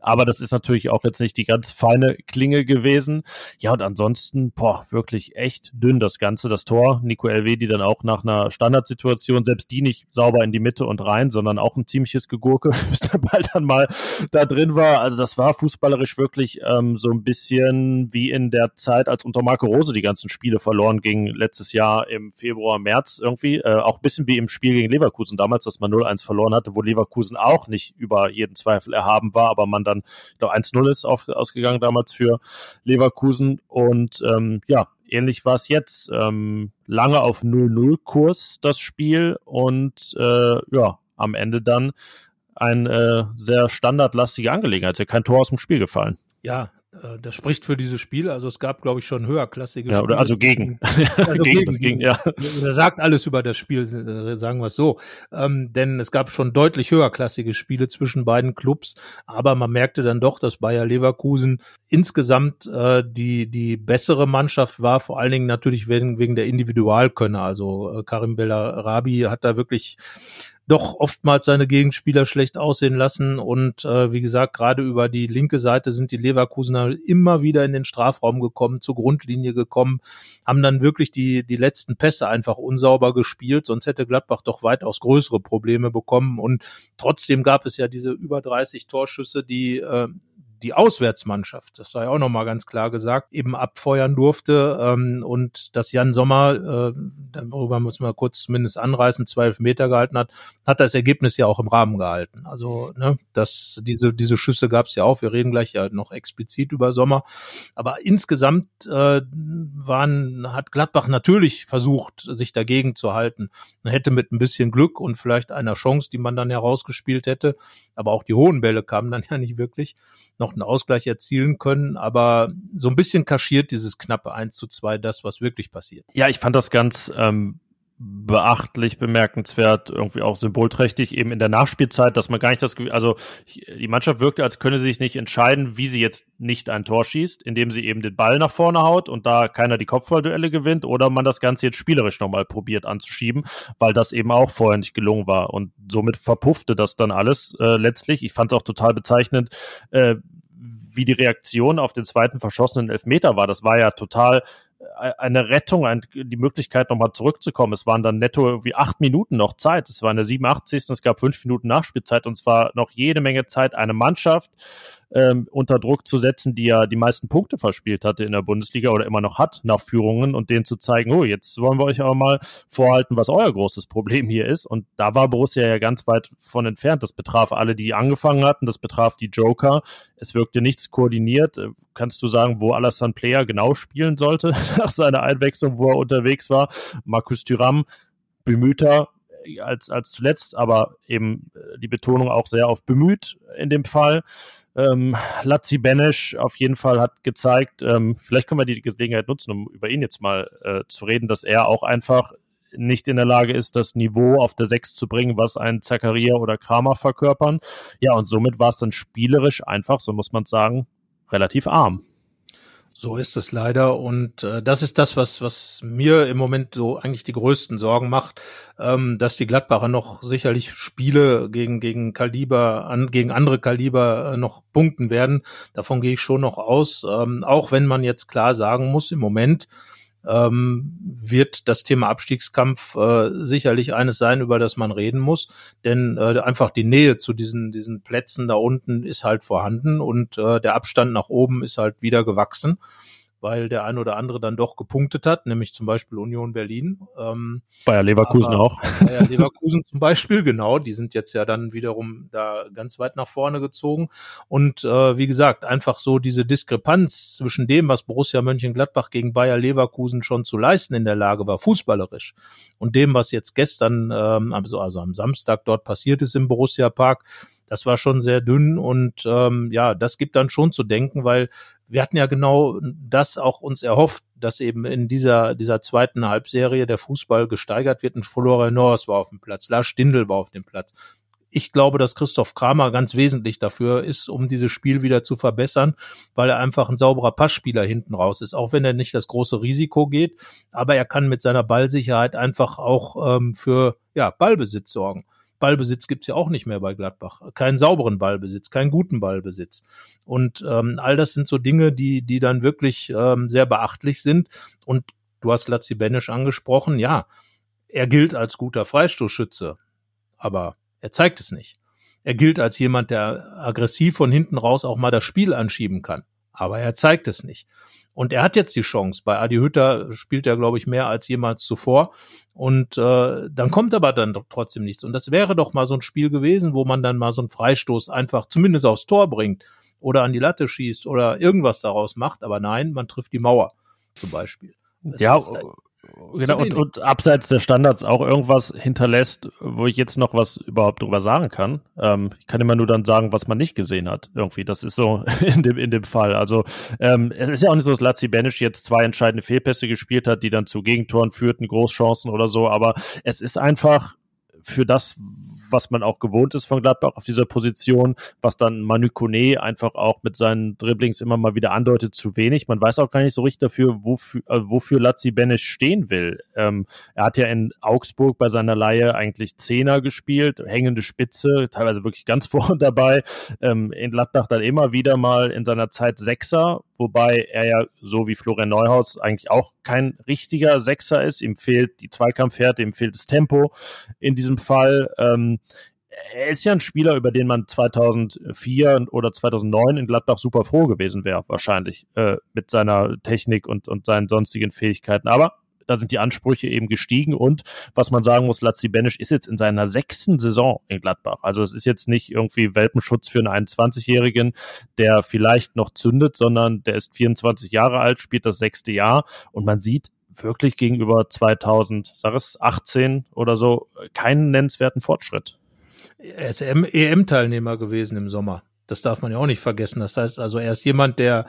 aber das ist natürlich auch jetzt nicht die ganz feine Klinge gewesen. Ja, und ansonsten, boah, wirklich echt dünn das Ganze. Das Tor, Nico Elvedi dann auch nach einer Standardsituation, selbst die nicht sauber in die Mitte und rein, sondern auch ein ziemliches Gegurke, *laughs* bis der Ball dann mal da drin war. Also das war fußballerisch wirklich ähm, so ein bisschen wie in der Zeit, als unter Marco Rose die ganzen Spiele verloren gingen, letztes Jahr im Februar, März irgendwie. Äh, auch ein bisschen wie im Spiel gegen Leverkusen damals, dass man 0-1 verloren hatte, wo Leverkusen auch nicht über jeden Zweifel erhaben war, aber man man dann, ich glaube, 1-0 ist auf, ausgegangen damals für Leverkusen. Und ähm, ja, ähnlich war es jetzt. Ähm, lange auf 0-0-Kurs das Spiel und äh, ja, am Ende dann eine äh, sehr standardlastige Angelegenheit. Ist ja kein Tor aus dem Spiel gefallen. Ja, das spricht für dieses Spiel. Also es gab, glaube ich, schon höherklassige ja, Spiele. Also gegen. *laughs* Also gegen, gegen, gegen, ja. Das sagt alles über das Spiel, äh, sagen wir es so. Ähm, denn es gab schon deutlich höherklassige Spiele zwischen beiden Clubs. Aber man merkte dann doch, dass Bayer Leverkusen insgesamt äh, die, die bessere Mannschaft war. Vor allen Dingen natürlich wegen, wegen der Individualkönner. Also äh, Karim Bellarabi hat da wirklich doch oftmals seine Gegenspieler schlecht aussehen lassen. Und äh, wie gesagt, gerade über die linke Seite sind die Leverkusener immer wieder in den Strafraum gekommen, zur Grundlinie gekommen, haben dann wirklich die, die letzten Pässe einfach unsauber gespielt. Sonst hätte Gladbach doch weitaus größere Probleme bekommen. Und trotzdem gab es ja diese über 30 Torschüsse, die äh, die Auswärtsmannschaft, das sei auch nochmal ganz klar gesagt, eben abfeuern durfte ähm, und dass Jan Sommer, äh, darüber muss man kurz zumindest anreißen, zwölf Meter gehalten hat, hat das Ergebnis ja auch im Rahmen gehalten. Also ne, dass diese diese Schüsse gab es ja auch. Wir reden gleich ja noch explizit über Sommer, aber insgesamt äh, waren hat Gladbach natürlich versucht, sich dagegen zu halten. Man hätte mit ein bisschen Glück und vielleicht einer Chance, die man dann herausgespielt hätte, aber auch die hohen Bälle kamen dann *laughs* ja nicht wirklich noch noch einen Ausgleich erzielen können, aber so ein bisschen kaschiert dieses knappe 1 zu 2 das, was wirklich passiert. Ja, ich fand das ganz ähm, beachtlich, bemerkenswert, irgendwie auch symbolträchtig, eben in der Nachspielzeit, dass man gar nicht das Gefühl, also die Mannschaft wirkte, als könne sie sich nicht entscheiden, wie sie jetzt nicht ein Tor schießt, indem sie eben den Ball nach vorne haut und da keiner die Kopfballduelle gewinnt oder man das Ganze jetzt spielerisch nochmal probiert anzuschieben, weil das eben auch vorher nicht gelungen war und somit verpuffte das dann alles äh, letztlich. Ich fand es auch total bezeichnend, äh, wie die Reaktion auf den zweiten verschossenen Elfmeter war. Das war ja total eine Rettung, ein, die Möglichkeit, nochmal zurückzukommen. Es waren dann netto wie acht Minuten noch Zeit. Es war in der 87. Es gab fünf Minuten Nachspielzeit und zwar noch jede Menge Zeit, eine Mannschaft ähm, unter Druck zu setzen, die ja die meisten Punkte verspielt hatte in der Bundesliga oder immer noch hat nach Führungen und denen zu zeigen, oh, jetzt wollen wir euch aber mal vorhalten, was euer großes Problem hier ist. Und da war Borussia ja ganz weit von entfernt. Das betraf alle, die angefangen hatten, das betraf die Joker. Es wirkte nichts koordiniert. Äh, kannst du sagen, wo Alassane Player genau spielen sollte *laughs* nach seiner Einwechslung, wo er unterwegs war? Markus Thüram, bemühter äh, als, als zuletzt, aber eben äh, die Betonung auch sehr auf bemüht in dem Fall. Ähm, Lazzi Benesch auf jeden Fall hat gezeigt, ähm, vielleicht können wir die Gelegenheit nutzen, um über ihn jetzt mal äh, zu reden, dass er auch einfach nicht in der Lage ist, das Niveau auf der 6 zu bringen, was ein Zakaria oder Kramer verkörpern. Ja, und somit war es dann spielerisch einfach, so muss man sagen, relativ arm. So ist es leider und äh, das ist das, was was mir im Moment so eigentlich die größten Sorgen macht, ähm, dass die Gladbacher noch sicherlich Spiele gegen gegen Kaliber an gegen andere Kaliber äh, noch punkten werden. Davon gehe ich schon noch aus, ähm, auch wenn man jetzt klar sagen muss im Moment ähm, wird das Thema Abstiegskampf äh, sicherlich eines sein, über das man reden muss. Denn äh, einfach die Nähe zu diesen, diesen Plätzen da unten ist halt vorhanden und äh, der Abstand nach oben ist halt wieder gewachsen weil der ein oder andere dann doch gepunktet hat, nämlich zum Beispiel Union Berlin. Ähm, Bayer Leverkusen auch. Bayer Leverkusen zum Beispiel, genau. Die sind jetzt ja dann wiederum da ganz weit nach vorne gezogen. Und äh, wie gesagt, einfach so diese Diskrepanz zwischen dem, was Borussia Mönchengladbach gegen Bayer Leverkusen schon zu leisten in der Lage war, fußballerisch, und dem, was jetzt gestern, ähm, also, also am Samstag dort passiert ist im Borussia Park, das war schon sehr dünn und ähm, ja, das gibt dann schon zu denken, weil wir hatten ja genau das auch uns erhofft, dass eben in dieser, dieser zweiten Halbserie der Fußball gesteigert wird. Und Florian Norris war auf dem Platz, Lars Stindl war auf dem Platz. Ich glaube, dass Christoph Kramer ganz wesentlich dafür ist, um dieses Spiel wieder zu verbessern, weil er einfach ein sauberer Passspieler hinten raus ist, auch wenn er nicht das große Risiko geht, aber er kann mit seiner Ballsicherheit einfach auch ähm, für ja, Ballbesitz sorgen. Ballbesitz gibt's ja auch nicht mehr bei Gladbach. Keinen sauberen Ballbesitz, keinen guten Ballbesitz. Und ähm, all das sind so Dinge, die, die dann wirklich ähm, sehr beachtlich sind. Und du hast Lazzi Benisch angesprochen, ja, er gilt als guter Freistoßschütze, aber er zeigt es nicht. Er gilt als jemand, der aggressiv von hinten raus auch mal das Spiel anschieben kann, aber er zeigt es nicht. Und er hat jetzt die Chance. Bei Adi Hütter spielt er, glaube ich, mehr als jemals zuvor. Und äh, dann kommt aber dann trotzdem nichts. Und das wäre doch mal so ein Spiel gewesen, wo man dann mal so einen Freistoß einfach zumindest aufs Tor bringt oder an die Latte schießt oder irgendwas daraus macht. Aber nein, man trifft die Mauer zum Beispiel. Das ja, genau, und, und abseits der Standards auch irgendwas hinterlässt, wo ich jetzt noch was überhaupt drüber sagen kann. Ähm, ich kann immer nur dann sagen, was man nicht gesehen hat. Irgendwie, das ist so *laughs* in dem, in dem Fall. Also ähm, es ist ja auch nicht so, dass Lazzi Benisch jetzt zwei entscheidende Fehlpässe gespielt hat, die dann zu Gegentoren führten, Großchancen oder so, aber es ist einfach für das, was man auch gewohnt ist von Gladbach auf dieser Position, was dann Manu Kone einfach auch mit seinen Dribblings immer mal wieder andeutet, zu wenig. Man weiß auch gar nicht so richtig dafür, wofür, äh, wofür Lazzi Benes stehen will. Ähm, er hat ja in Augsburg bei seiner Laie eigentlich Zehner gespielt, hängende Spitze, teilweise wirklich ganz *laughs* vorne dabei. Ähm, in Gladbach dann immer wieder mal in seiner Zeit Sechser, wobei er ja so wie Florian Neuhaus eigentlich auch kein richtiger Sechser ist. Ihm fehlt die Zweikampfhärte, ihm fehlt das Tempo in diesem Fall. Ähm, er ist ja ein Spieler, über den man 2004 oder 2009 in Gladbach super froh gewesen wäre, wahrscheinlich, äh, mit seiner Technik und, und seinen sonstigen Fähigkeiten. Aber da sind die Ansprüche eben gestiegen und was man sagen muss, Lazzi Benisch ist jetzt in seiner sechsten Saison in Gladbach. Also es ist jetzt nicht irgendwie Welpenschutz für einen 21-Jährigen, der vielleicht noch zündet, sondern der ist 24 Jahre alt, spielt das sechste Jahr und man sieht wirklich gegenüber 2018 oder so keinen nennenswerten Fortschritt. Er ist EM-Teilnehmer gewesen im Sommer. Das darf man ja auch nicht vergessen. Das heißt also, er ist jemand, der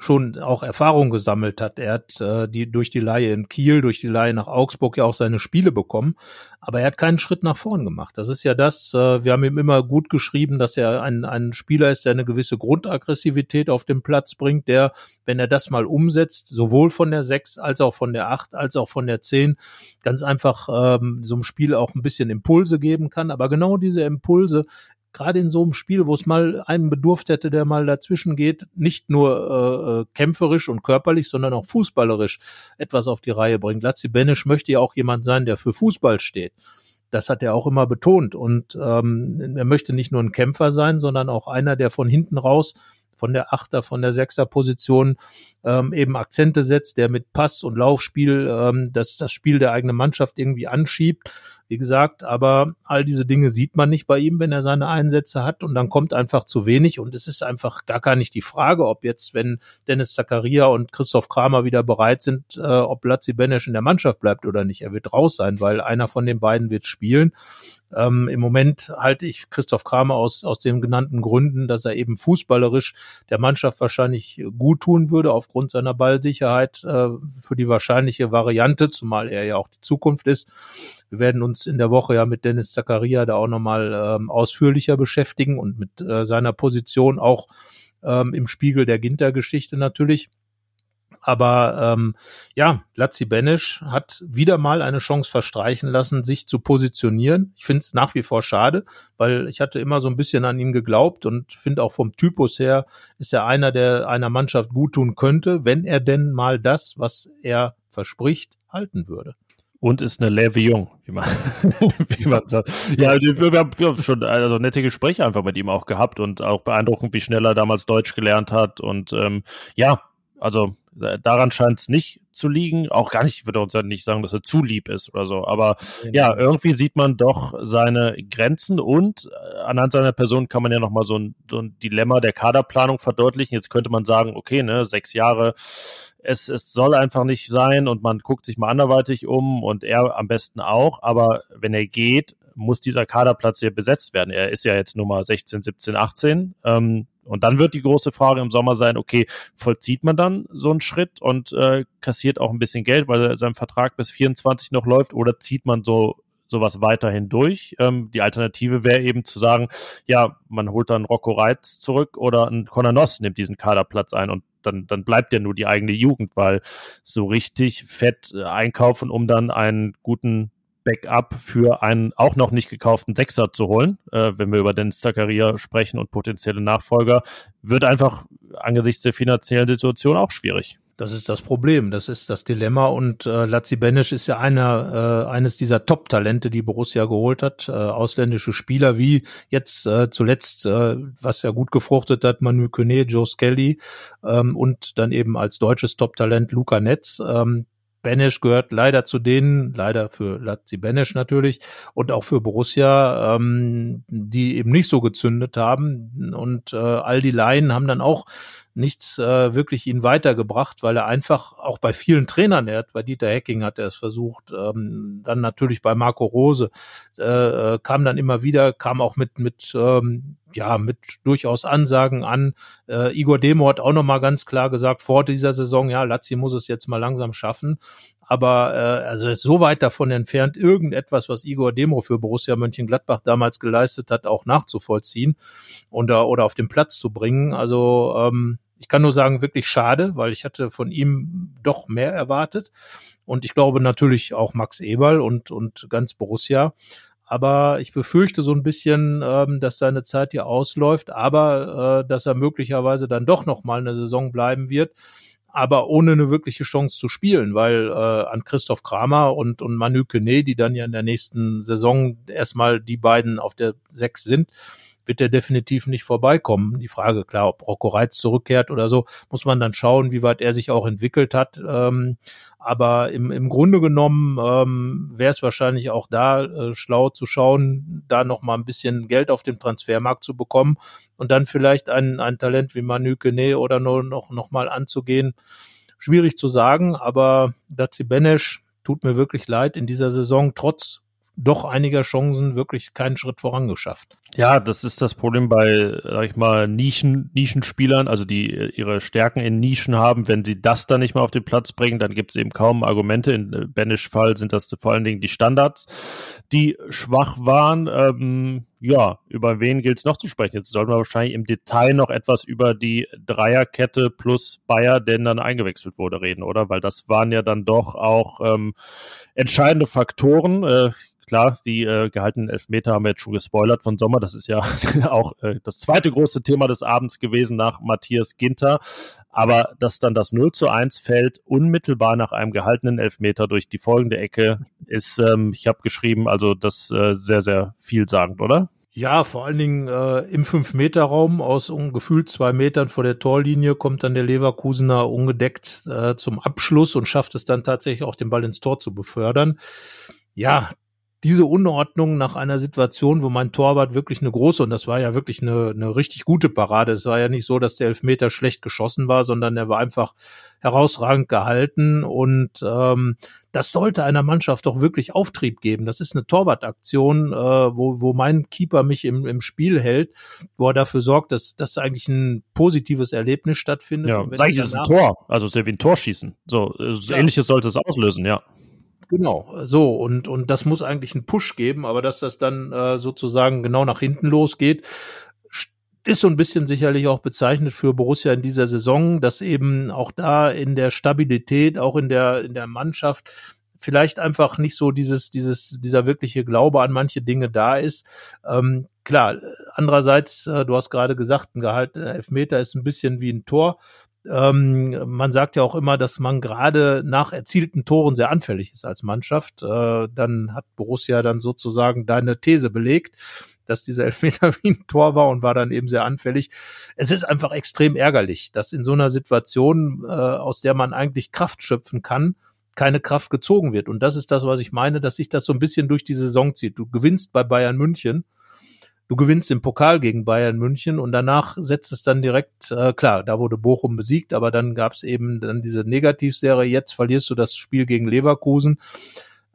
schon auch Erfahrung gesammelt hat. Er hat äh, die durch die Leihe in Kiel, durch die Leihe nach Augsburg ja auch seine Spiele bekommen, aber er hat keinen Schritt nach vorn gemacht. Das ist ja das, äh, wir haben ihm immer gut geschrieben, dass er ein, ein Spieler ist, der eine gewisse Grundaggressivität auf den Platz bringt, der, wenn er das mal umsetzt, sowohl von der 6 als auch von der 8 als auch von der 10, ganz einfach ähm, so einem Spiel auch ein bisschen Impulse geben kann. Aber genau diese Impulse gerade in so einem Spiel, wo es mal einen bedurft hätte, der mal dazwischen geht, nicht nur äh, äh, kämpferisch und körperlich, sondern auch fußballerisch etwas auf die Reihe bringt. Lazzi Benisch möchte ja auch jemand sein, der für Fußball steht. Das hat er auch immer betont. Und ähm, er möchte nicht nur ein Kämpfer sein, sondern auch einer, der von hinten raus von der Achter, von der Sechser Position ähm, eben Akzente setzt, der mit Pass und Laufspiel ähm, das, das Spiel der eigenen Mannschaft irgendwie anschiebt wie gesagt, aber all diese Dinge sieht man nicht bei ihm, wenn er seine Einsätze hat und dann kommt einfach zu wenig und es ist einfach gar gar nicht die Frage, ob jetzt, wenn Dennis Zakaria und Christoph Kramer wieder bereit sind, äh, ob Lazzi Benesch in der Mannschaft bleibt oder nicht. Er wird raus sein, weil einer von den beiden wird spielen. Ähm, Im Moment halte ich Christoph Kramer aus, aus den genannten Gründen, dass er eben fußballerisch der Mannschaft wahrscheinlich gut tun würde, aufgrund seiner Ballsicherheit äh, für die wahrscheinliche Variante, zumal er ja auch die Zukunft ist. Wir werden uns in der Woche ja mit Dennis Zakaria da auch nochmal ähm, ausführlicher beschäftigen und mit äh, seiner Position auch ähm, im Spiegel der Ginter-Geschichte natürlich. Aber ähm, ja, Lazzi Benesch hat wieder mal eine Chance verstreichen lassen, sich zu positionieren. Ich finde es nach wie vor schade, weil ich hatte immer so ein bisschen an ihn geglaubt und finde auch vom Typus her ist er einer, der einer Mannschaft gut tun könnte, wenn er denn mal das, was er verspricht, halten würde und ist eine Leve Jung, wie man, *laughs* wie man sagt. Ja, wir, haben schon also nette Gespräche einfach mit ihm auch gehabt und auch beeindruckend, wie schnell er damals Deutsch gelernt hat und ähm, ja, also daran scheint es nicht zu liegen. Auch gar nicht, ich würde uns ja nicht sagen, dass er zu lieb ist oder so. Aber ja, irgendwie sieht man doch seine Grenzen und äh, anhand seiner Person kann man ja nochmal so ein, so ein Dilemma der Kaderplanung verdeutlichen. Jetzt könnte man sagen, okay, ne, sechs Jahre, es, es soll einfach nicht sein und man guckt sich mal anderweitig um und er am besten auch. Aber wenn er geht, muss dieser Kaderplatz hier besetzt werden. Er ist ja jetzt Nummer 16, 17, 18. Ähm, und dann wird die große Frage im Sommer sein, okay, vollzieht man dann so einen Schritt und äh, kassiert auch ein bisschen Geld, weil sein Vertrag bis 24 noch läuft, oder zieht man so sowas weiterhin durch. Ähm, die Alternative wäre eben zu sagen, ja, man holt dann Rocco Reitz zurück oder ein Noss nimmt diesen Kaderplatz ein und dann, dann bleibt ja nur die eigene Jugend, weil so richtig fett äh, einkaufen, um dann einen guten Backup für einen auch noch nicht gekauften Sechser zu holen, äh, wenn wir über Dennis Zakaria sprechen und potenzielle Nachfolger, wird einfach angesichts der finanziellen Situation auch schwierig. Das ist das Problem, das ist das Dilemma und äh, Lazzi Benisch ist ja einer äh, eines dieser Top-Talente, die Borussia geholt hat, äh, ausländische Spieler wie jetzt äh, zuletzt, äh, was ja gut gefruchtet hat, Manu Kone, Joe Skelly ähm, und dann eben als deutsches Top-Talent Luca Netz. Ähm, Benesch gehört leider zu denen, leider für Lazzi Benesch natürlich und auch für Borussia, ähm, die eben nicht so gezündet haben. Und äh, all die Laien haben dann auch nichts äh, wirklich ihn weitergebracht, weil er einfach auch bei vielen Trainern, er hat bei Dieter Hecking hat er es versucht, ähm, dann natürlich bei Marco Rose, äh, äh, kam dann immer wieder, kam auch mit mit ähm, ja mit durchaus Ansagen an. Äh, Igor Demo hat auch noch mal ganz klar gesagt vor dieser Saison, ja, Lazio muss es jetzt mal langsam schaffen. Aber äh, also ist so weit davon entfernt, irgendetwas, was Igor Demo für Borussia Mönchengladbach damals geleistet hat, auch nachzuvollziehen und, oder auf den Platz zu bringen. Also ähm, ich kann nur sagen, wirklich schade, weil ich hatte von ihm doch mehr erwartet. Und ich glaube natürlich auch Max Eberl und, und ganz Borussia. Aber ich befürchte so ein bisschen, ähm, dass seine Zeit hier ausläuft, aber äh, dass er möglicherweise dann doch noch mal eine Saison bleiben wird, aber ohne eine wirkliche Chance zu spielen, weil äh, an Christoph Kramer und, und Manu Kene, die dann ja in der nächsten Saison erstmal die beiden auf der Sechs sind, wird er definitiv nicht vorbeikommen. Die Frage, klar, ob Rocco Reitz zurückkehrt oder so, muss man dann schauen, wie weit er sich auch entwickelt hat. Ähm, aber im, im Grunde genommen ähm, wäre es wahrscheinlich auch da äh, schlau zu schauen, da noch mal ein bisschen Geld auf dem Transfermarkt zu bekommen und dann vielleicht ein, ein Talent wie Manu Kene oder nur noch, noch mal anzugehen. Schwierig zu sagen, aber Dazi Benesch tut mir wirklich leid in dieser Saison, trotz doch einiger Chancen wirklich keinen Schritt vorangeschafft. Ja, das ist das Problem bei, sag ich mal, Nischen, Nischenspielern, also die ihre Stärken in Nischen haben. Wenn sie das dann nicht mehr auf den Platz bringen, dann gibt es eben kaum Argumente. In äh, Banish Fall sind das vor allen Dingen die Standards, die schwach waren. Ähm, ja, über wen gilt es noch zu sprechen? Jetzt sollten wir wahrscheinlich im Detail noch etwas über die Dreierkette plus Bayer, der dann eingewechselt wurde, reden, oder? Weil das waren ja dann doch auch ähm, entscheidende Faktoren. Äh, klar, die äh, gehaltenen Elfmeter haben wir jetzt schon gespoilert von Sommer. Das ist ja *laughs* auch äh, das zweite große Thema des Abends gewesen nach Matthias Ginter. Aber dass dann das 0 zu 1 fällt, unmittelbar nach einem gehaltenen Elfmeter durch die folgende Ecke, ist, ähm, ich habe geschrieben, also das äh, sehr, sehr vielsagend, oder? Ja, vor allen Dingen äh, im Fünf-Meter-Raum aus gefühlt zwei Metern vor der Torlinie kommt dann der Leverkusener ungedeckt äh, zum Abschluss und schafft es dann tatsächlich auch den Ball ins Tor zu befördern. Ja, diese Unordnung nach einer Situation, wo mein Torwart wirklich eine große, und das war ja wirklich eine, eine richtig gute Parade. Es war ja nicht so, dass der Elfmeter schlecht geschossen war, sondern er war einfach herausragend gehalten. Und ähm, das sollte einer Mannschaft doch wirklich Auftrieb geben. Das ist eine Torwartaktion, äh, wo, wo mein Keeper mich im, im Spiel hält, wo er dafür sorgt, dass, dass eigentlich ein positives Erlebnis stattfindet. Ja, eigentlich ist es ein Tor, also sehr wie ein Tor schießen. So, so ja. ähnliches sollte es auslösen, ja. Genau, so und und das muss eigentlich einen Push geben, aber dass das dann äh, sozusagen genau nach hinten losgeht, ist so ein bisschen sicherlich auch bezeichnet für Borussia in dieser Saison, dass eben auch da in der Stabilität, auch in der in der Mannschaft vielleicht einfach nicht so dieses dieses dieser wirkliche Glaube an manche Dinge da ist. Ähm, klar, andererseits, äh, du hast gerade gesagt, ein Gehalt Elfmeter ist ein bisschen wie ein Tor. Ähm, man sagt ja auch immer, dass man gerade nach erzielten Toren sehr anfällig ist als Mannschaft. Äh, dann hat Borussia dann sozusagen deine These belegt, dass dieser Elfmeter wie ein Tor war und war dann eben sehr anfällig. Es ist einfach extrem ärgerlich, dass in so einer Situation, äh, aus der man eigentlich Kraft schöpfen kann, keine Kraft gezogen wird. Und das ist das, was ich meine, dass sich das so ein bisschen durch die Saison zieht. Du gewinnst bei Bayern München du gewinnst im Pokal gegen Bayern München und danach setzt es dann direkt, äh, klar, da wurde Bochum besiegt, aber dann gab es eben dann diese Negativserie, jetzt verlierst du das Spiel gegen Leverkusen.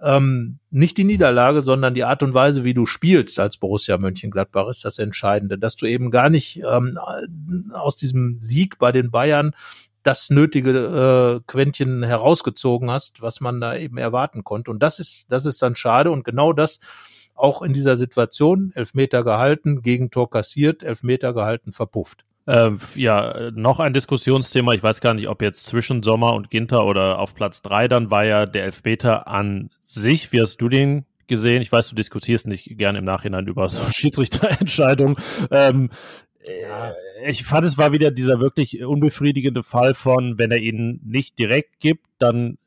Ähm, nicht die Niederlage, sondern die Art und Weise, wie du spielst als Borussia Mönchengladbach, ist das Entscheidende, dass du eben gar nicht ähm, aus diesem Sieg bei den Bayern das nötige äh, Quäntchen herausgezogen hast, was man da eben erwarten konnte. Und das ist, das ist dann schade. Und genau das auch in dieser Situation, Elfmeter gehalten, Gegentor kassiert, Elfmeter gehalten, verpufft. Ähm, ja, noch ein Diskussionsthema. Ich weiß gar nicht, ob jetzt zwischen Sommer und Ginter oder auf Platz drei dann war ja der Elfmeter an sich. Wie hast du den gesehen? Ich weiß, du diskutierst nicht gerne im Nachhinein über so *laughs* Schiedsrichterentscheidungen. Ähm, ja. Äh, ich fand, es war wieder dieser wirklich unbefriedigende Fall von, wenn er ihn nicht direkt gibt, dann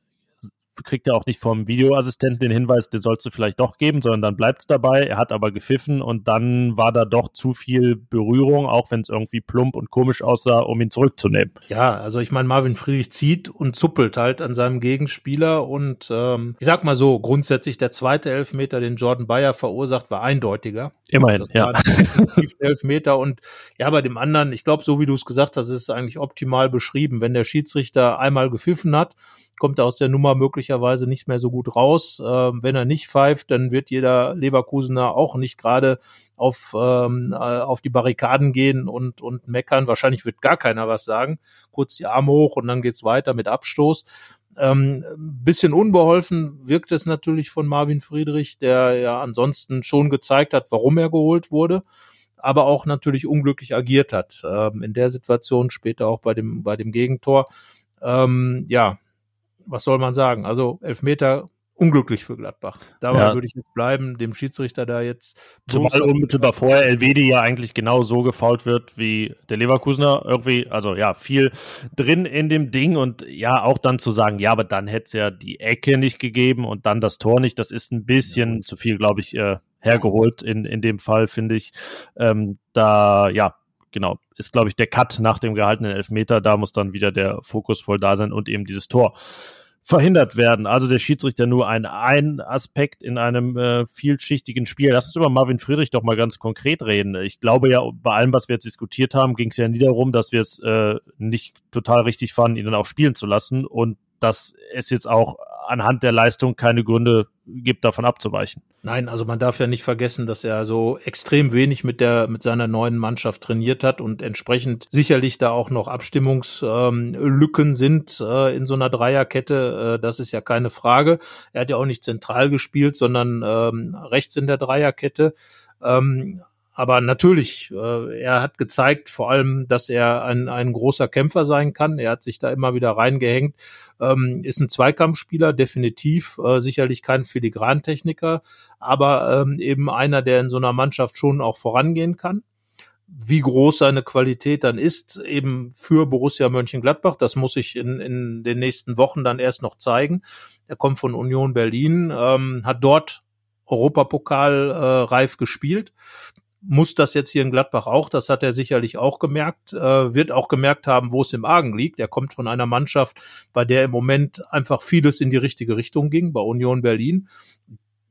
kriegt er auch nicht vom Videoassistenten den Hinweis, den sollst du vielleicht doch geben, sondern dann bleibt es dabei. Er hat aber gepfiffen und dann war da doch zu viel Berührung, auch wenn es irgendwie plump und komisch aussah, um ihn zurückzunehmen. Ja, also ich meine, Marvin Friedrich zieht und zuppelt halt an seinem Gegenspieler und ähm, ich sag mal so, grundsätzlich der zweite Elfmeter, den Jordan Bayer verursacht, war eindeutiger. Immerhin, ja. Elfmeter und ja, bei dem anderen, ich glaube, so wie du es gesagt hast, ist es eigentlich optimal beschrieben. Wenn der Schiedsrichter einmal gepfiffen hat, kommt er aus der Nummer möglicherweise nicht mehr so gut raus. Ähm, wenn er nicht pfeift, dann wird jeder Leverkusener auch nicht gerade auf, ähm, äh, auf die Barrikaden gehen und, und meckern. Wahrscheinlich wird gar keiner was sagen. Kurz die Arme hoch und dann geht's weiter mit Abstoß. Ähm, bisschen unbeholfen wirkt es natürlich von Marvin Friedrich, der ja ansonsten schon gezeigt hat, warum er geholt wurde, aber auch natürlich unglücklich agiert hat. Ähm, in der Situation später auch bei dem, bei dem Gegentor. Ähm, ja, was soll man sagen? Also Elfmeter unglücklich für Gladbach. Dabei ja. würde ich jetzt bleiben, dem Schiedsrichter da jetzt. Zumal unmittelbar vorher Elvedi ja eigentlich genau so gefault wird wie der Leverkusener. Irgendwie, also ja, viel drin in dem Ding und ja, auch dann zu sagen, ja, aber dann hätte es ja die Ecke nicht gegeben und dann das Tor nicht. Das ist ein bisschen ja. zu viel, glaube ich, äh, hergeholt in, in dem Fall, finde ich. Ähm, da, ja, genau, ist, glaube ich, der Cut nach dem gehaltenen Elfmeter. Da muss dann wieder der Fokus voll da sein und eben dieses Tor verhindert werden. Also der Schiedsrichter nur ein, ein Aspekt in einem äh, vielschichtigen Spiel. Lass uns über Marvin Friedrich doch mal ganz konkret reden. Ich glaube ja, bei allem, was wir jetzt diskutiert haben, ging es ja nie darum, dass wir es äh, nicht total richtig fanden, ihn dann auch spielen zu lassen und dass es jetzt auch anhand der Leistung keine Gründe gibt, davon abzuweichen. Nein, also man darf ja nicht vergessen, dass er so extrem wenig mit der mit seiner neuen Mannschaft trainiert hat und entsprechend sicherlich da auch noch Abstimmungslücken ähm, sind äh, in so einer Dreierkette. Äh, das ist ja keine Frage. Er hat ja auch nicht zentral gespielt, sondern ähm, rechts in der Dreierkette. Ähm, aber natürlich, äh, er hat gezeigt vor allem, dass er ein, ein großer Kämpfer sein kann. Er hat sich da immer wieder reingehängt. Ähm, ist ein Zweikampfspieler, definitiv, äh, sicherlich kein Filigrantechniker, aber ähm, eben einer, der in so einer Mannschaft schon auch vorangehen kann wie groß seine Qualität dann ist, eben für Borussia Mönchengladbach. Das muss ich in, in den nächsten Wochen dann erst noch zeigen. Er kommt von Union Berlin, ähm, hat dort Europapokal äh, reif gespielt muss das jetzt hier in Gladbach auch, das hat er sicherlich auch gemerkt, äh, wird auch gemerkt haben, wo es im Argen liegt. Er kommt von einer Mannschaft, bei der im Moment einfach vieles in die richtige Richtung ging, bei Union Berlin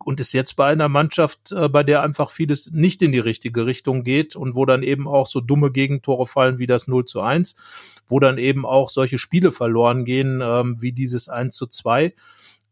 und ist jetzt bei einer Mannschaft, äh, bei der einfach vieles nicht in die richtige Richtung geht und wo dann eben auch so dumme Gegentore fallen wie das 0 zu 1, wo dann eben auch solche Spiele verloren gehen ähm, wie dieses 1 zu 2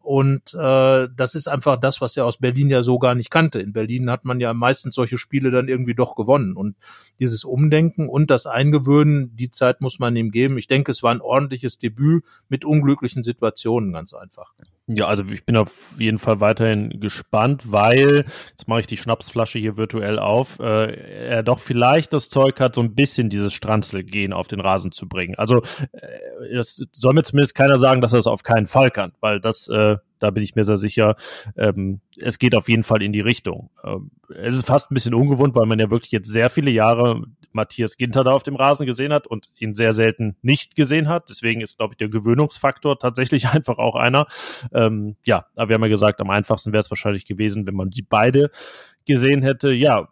und äh, das ist einfach das, was er aus Berlin ja so gar nicht kannte. In Berlin hat man ja meistens solche Spiele dann irgendwie doch gewonnen. Und dieses Umdenken und das Eingewöhnen, die Zeit muss man ihm geben. Ich denke, es war ein ordentliches Debüt mit unglücklichen Situationen, ganz einfach. Ja, also ich bin auf jeden Fall weiterhin gespannt, weil, jetzt mache ich die Schnapsflasche hier virtuell auf, äh, er doch vielleicht das Zeug hat, so ein bisschen dieses Stranzelgehen auf den Rasen zu bringen. Also äh, es soll mir zumindest keiner sagen, dass er das auf keinen Fall kann, weil das äh, da bin ich mir sehr sicher, ähm, es geht auf jeden Fall in die Richtung. Ähm, es ist fast ein bisschen ungewohnt, weil man ja wirklich jetzt sehr viele Jahre Matthias Ginter da auf dem Rasen gesehen hat und ihn sehr selten nicht gesehen hat. Deswegen ist, glaube ich, der Gewöhnungsfaktor tatsächlich *laughs* einfach auch einer. Ähm, ja, aber wir haben ja gesagt, am einfachsten wäre es wahrscheinlich gewesen, wenn man die beide gesehen hätte. Ja,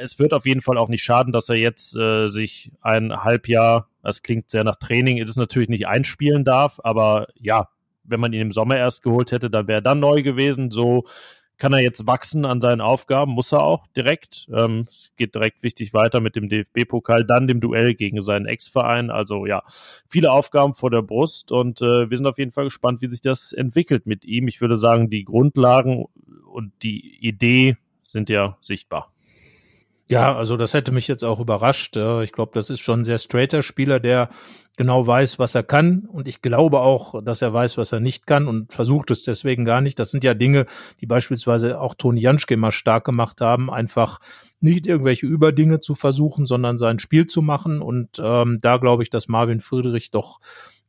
es wird auf jeden Fall auch nicht schaden, dass er jetzt äh, sich ein Halbjahr, das klingt sehr nach Training, ist es natürlich nicht einspielen darf, aber ja, wenn man ihn im Sommer erst geholt hätte, dann wäre er dann neu gewesen. So kann er jetzt wachsen an seinen Aufgaben, muss er auch direkt. Ähm, es geht direkt wichtig weiter mit dem DFB-Pokal, dann dem Duell gegen seinen Ex-Verein. Also ja, viele Aufgaben vor der Brust und äh, wir sind auf jeden Fall gespannt, wie sich das entwickelt mit ihm. Ich würde sagen, die Grundlagen und die Idee sind ja sichtbar. Ja, also das hätte mich jetzt auch überrascht. Ich glaube, das ist schon ein sehr straighter Spieler, der genau weiß, was er kann. Und ich glaube auch, dass er weiß, was er nicht kann und versucht es deswegen gar nicht. Das sind ja Dinge, die beispielsweise auch Toni Janschke immer stark gemacht haben, einfach nicht irgendwelche Überdinge zu versuchen, sondern sein Spiel zu machen. Und ähm, da glaube ich, dass Marvin Friedrich doch